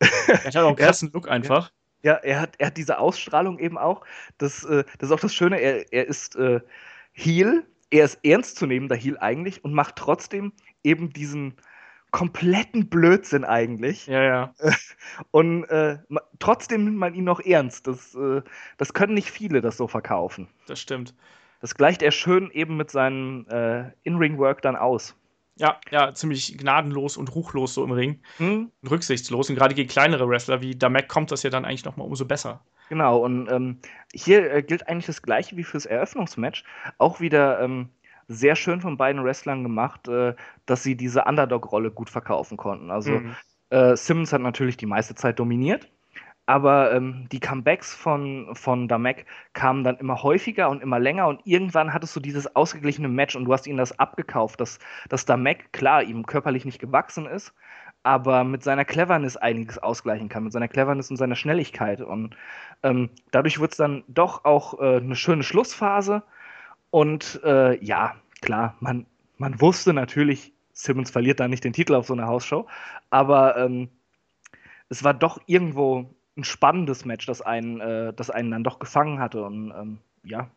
Er hat auch (laughs) einen krassen Look einfach. Ja, er hat, er hat diese Ausstrahlung eben auch. Das, äh, das ist auch das Schöne, er, er ist äh, Heel, er ist ernstzunehmender Heel eigentlich und macht trotzdem eben diesen kompletten Blödsinn eigentlich. Ja, ja. (laughs) Und äh, trotzdem nimmt man ihn noch ernst. Das, äh, das können nicht viele das so verkaufen. Das stimmt. Das gleicht er schön eben mit seinem äh, In-Ring-Work dann aus. Ja, ja, ziemlich gnadenlos und ruchlos so im Ring. Hm? Rücksichtslos. Und gerade gegen kleinere Wrestler wie Damek kommt das ja dann eigentlich nochmal umso besser. Genau, und ähm, hier äh, gilt eigentlich das gleiche wie fürs Eröffnungsmatch. Auch wieder ähm, sehr schön von beiden Wrestlern gemacht, äh, dass sie diese Underdog-Rolle gut verkaufen konnten. Also mhm. äh, Simmons hat natürlich die meiste Zeit dominiert aber ähm, die Comebacks von, von Damek kamen dann immer häufiger und immer länger und irgendwann hattest du dieses ausgeglichene Match und du hast ihnen das abgekauft, dass, dass Damek, klar, ihm körperlich nicht gewachsen ist, aber mit seiner Cleverness einiges ausgleichen kann, mit seiner Cleverness und seiner Schnelligkeit. Und ähm, dadurch wird es dann doch auch äh, eine schöne Schlussphase. Und äh, ja, klar, man, man wusste natürlich, Simmons verliert da nicht den Titel auf so einer Hausshow, aber ähm, es war doch irgendwo ein spannendes Match, das einen, äh, das einen dann doch gefangen hatte. Und ähm, ja.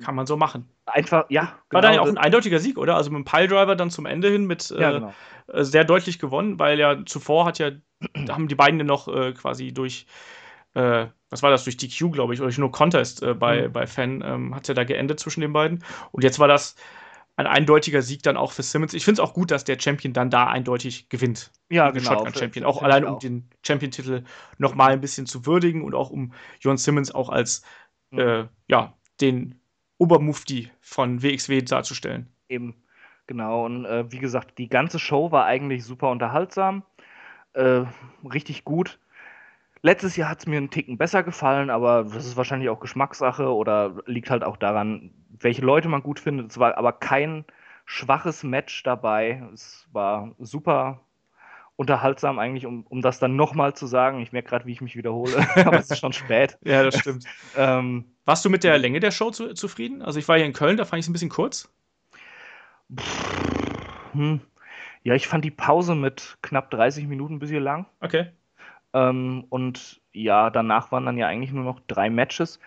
Kann man so machen. Einfach, ja. War genau. dann ja auch ein eindeutiger Sieg, oder? Also mit dem Piledriver dann zum Ende hin mit äh, ja, genau. Äh, sehr deutlich gewonnen, weil ja zuvor hat ja, da haben die beiden ja noch äh, quasi durch, äh, was war das, durch DQ, glaube ich, oder durch No Contest äh, bei, mhm. bei Fan, ähm, hat ja da geendet zwischen den beiden. Und jetzt war das ein eindeutiger Sieg dann auch für Simmons. Ich finde es auch gut, dass der Champion dann da eindeutig gewinnt. Ja, genau. Shotgun Champion. Auch allein, um den Champion-Titel nochmal ein bisschen zu würdigen und auch um Jon Simmons auch als, mhm. äh, ja, den Obermufti von WXW darzustellen. Eben, genau. Und äh, wie gesagt, die ganze Show war eigentlich super unterhaltsam. Äh, richtig gut. Letztes Jahr hat es mir einen Ticken besser gefallen, aber das ist wahrscheinlich auch Geschmackssache oder liegt halt auch daran, welche Leute man gut findet. Es war aber kein schwaches Match dabei. Es war super unterhaltsam eigentlich, um, um das dann nochmal zu sagen. Ich merke gerade, wie ich mich wiederhole, (laughs) aber es ist schon spät. ja, das stimmt. (laughs) ähm, Warst du mit der Länge der Show zu, zufrieden? Also ich war hier in Köln, da fand ich es ein bisschen kurz. hm. Ja, ich fand die Pause mit knapp 30 Minuten ein bisschen lang. Okay. Ähm, und ja, danach waren dann ja eigentlich nur noch drei Matches.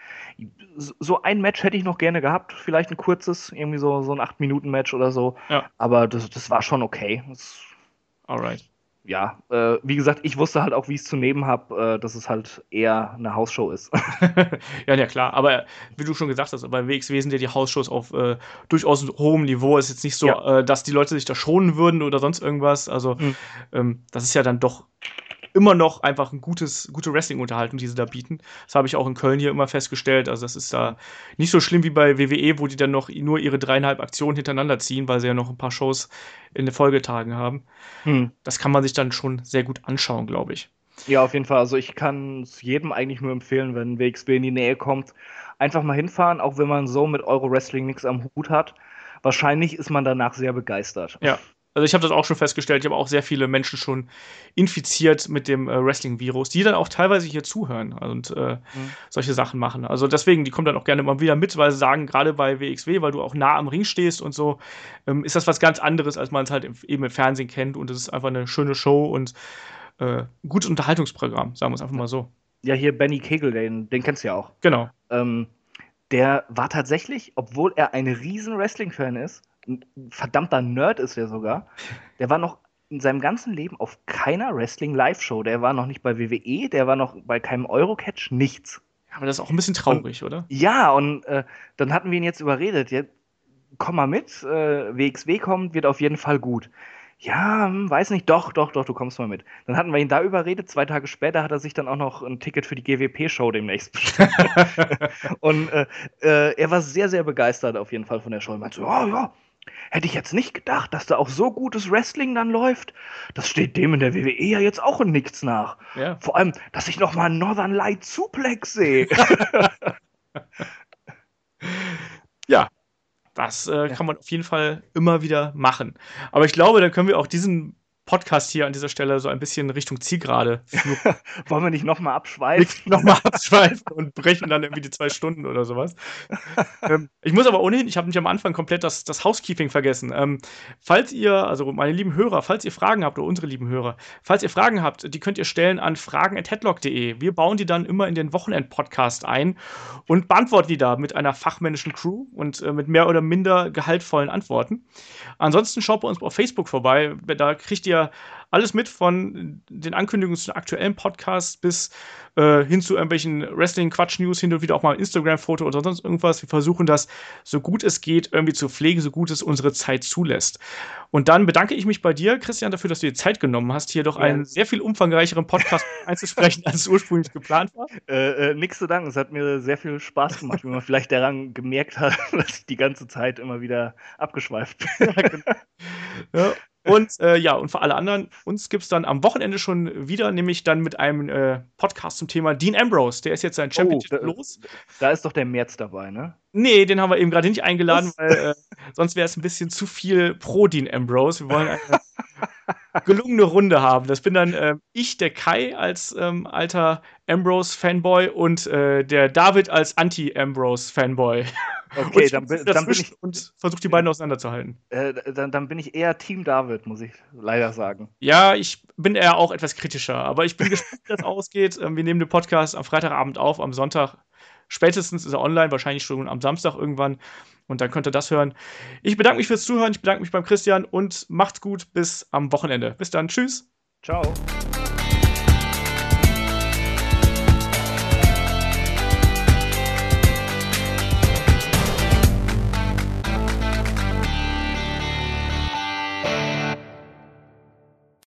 So ein Match hätte ich noch gerne gehabt, vielleicht ein kurzes, irgendwie so, so ein 8-Minuten-Match oder so. Ja. Aber das, das war schon okay. Das, Alright. Ja, äh, wie gesagt, ich wusste halt auch, wie ich es zu nehmen habe, äh, dass es halt eher eine Hausshow ist. (laughs) (laughs) ja, ja, klar. Aber wie du schon gesagt hast, bei WXW sind ja die Hausshows auf äh, durchaus hohem Niveau. Es ist jetzt nicht so, ja. Äh, dass die Leute sich da schonen würden oder sonst irgendwas. Also, mhm. ähm, das ist ja dann doch immer noch einfach ein gutes, gute Wrestling-Unterhaltung, die sie da bieten. Das habe ich auch in Köln hier immer festgestellt. Also das ist da nicht so schlimm wie bei WWE, wo die dann noch nur ihre dreieinhalb Aktionen hintereinander ziehen, weil sie ja noch ein paar Shows in den Folgetagen haben. Hm. Das kann man sich dann schon sehr gut anschauen, glaube ich. Ja, auf jeden Fall. Also ich kann es jedem eigentlich nur empfehlen, wenn WXW in die Nähe kommt, einfach mal hinfahren, auch wenn man so mit Euro Wrestling nichts am Hut hat. Wahrscheinlich ist man danach sehr begeistert. Ja. Also ich habe das auch schon festgestellt, ich habe auch sehr viele Menschen schon infiziert mit dem äh, Wrestling-Virus, die dann auch teilweise hier zuhören und äh, mhm. solche Sachen machen. Also deswegen, die kommen dann auch gerne mal wieder mit, weil sie sagen, gerade bei WXW, weil du auch nah am Ring stehst und so, ähm, ist das was ganz anderes, als man es halt im, eben im Fernsehen kennt und es ist einfach eine schöne Show und äh, gutes Unterhaltungsprogramm, sagen wir es einfach mal so. Ja, hier Benny Kegel, den, den kennst du ja auch. Genau. Ähm, der war tatsächlich, obwohl er ein riesen Wrestling-Fan ist, ein verdammter Nerd ist er sogar, der war noch in seinem ganzen Leben auf keiner Wrestling-Live-Show. Der war noch nicht bei WWE, der war noch bei keinem Eurocatch, nichts. Aber das ist auch ein bisschen traurig, und, oder? Ja, und äh, dann hatten wir ihn jetzt überredet. Ja, komm mal mit, äh, WXW kommt, wird auf jeden Fall gut ja, hm, weiß nicht, doch, doch, doch, du kommst mal mit. Dann hatten wir ihn da überredet. Zwei Tage später hat er sich dann auch noch ein Ticket für die GWP-Show demnächst bestellt. (laughs) und äh, äh, er war sehr, sehr begeistert auf jeden Fall von der Show. Er meinte oh ja, hätte ich jetzt nicht gedacht, dass da auch so gutes Wrestling dann läuft. Das steht dem in der WWE ja jetzt auch in nichts nach. Ja. Vor allem, dass ich noch mal Northern Light Suplex sehe. (laughs) ja, das äh, ja. kann man auf jeden Fall immer wieder machen. Aber ich glaube, dann können wir auch diesen Podcast hier an dieser Stelle so ein bisschen Richtung Zielgerade führen. (laughs) Wollen wir nicht nochmal abschweifen? nochmal abschweifen und brechen dann irgendwie die zwei Stunden oder sowas. ähm, ich muss aber ohnehin, ich habe mich am Anfang komplett das, das Housekeeping vergessen. Ähm, falls ihr, also meine lieben Hörer, falls ihr Fragen habt oder unsere lieben Hörer, falls ihr Fragen habt, die könnt ihr stellen an fragen.headlock.de. Wir bauen die dann immer in den Wochenend-Podcast ein und beantworten die da mit einer fachmännischen Crew und äh, mit mehr oder minder gehaltvollen Antworten. Ansonsten schaut bei uns auf Facebook vorbei. Da kriegt ihr alles mit von den Ankündigungen zu den aktuellen Podcasts bis äh, hin zu irgendwelchen Wrestling-Quatsch-News, hin und wieder auch mal ein Instagram-Foto oder sonst irgendwas. Wir versuchen das so gut es geht irgendwie zu pflegen, so gut es unsere Zeit zulässt. Und dann bedanke ich mich bei dir, Christian, dafür, dass du dir Zeit genommen hast, hier doch ja. einen sehr viel umfangreicheren Podcast einzusprechen, (laughs) als ursprünglich geplant war. Äh, äh, nix zu danken, es hat mir sehr viel Spaß gemacht, wie man vielleicht daran gemerkt hat, (laughs) dass ich die ganze Zeit immer wieder abgeschweift bin. ja, genau. (laughs) ja. Und äh, ja, und für alle anderen, uns gibt es dann am Wochenende schon wieder, nämlich dann mit einem äh, Podcast zum Thema Dean Ambrose. Der ist jetzt sein Championship oh, da, los. Da ist doch der März dabei, ne? Nee, den haben wir eben gerade nicht eingeladen, Was? weil äh, sonst wäre es ein bisschen zu viel pro Dean Ambrose. Wir wollen (laughs) eine gelungene Runde haben. Das bin dann äh, ich, der Kai, als ähm, alter Ambrose-Fanboy und äh, der David als Anti-Ambrose-Fanboy. Okay, dann, bin, dann bin ich. Und versucht die beiden auseinanderzuhalten. Äh, dann, dann, bin ich eher Team David, muss ich leider sagen. Ja, ich bin eher auch etwas kritischer, aber ich bin gespannt, wie das (laughs) ausgeht. Ähm, wir nehmen den Podcast am Freitagabend auf, am Sonntag. Spätestens ist er online, wahrscheinlich schon am Samstag irgendwann. Und dann könnt ihr das hören. Ich bedanke mich fürs Zuhören, ich bedanke mich beim Christian und macht's gut bis am Wochenende. Bis dann, tschüss. Ciao.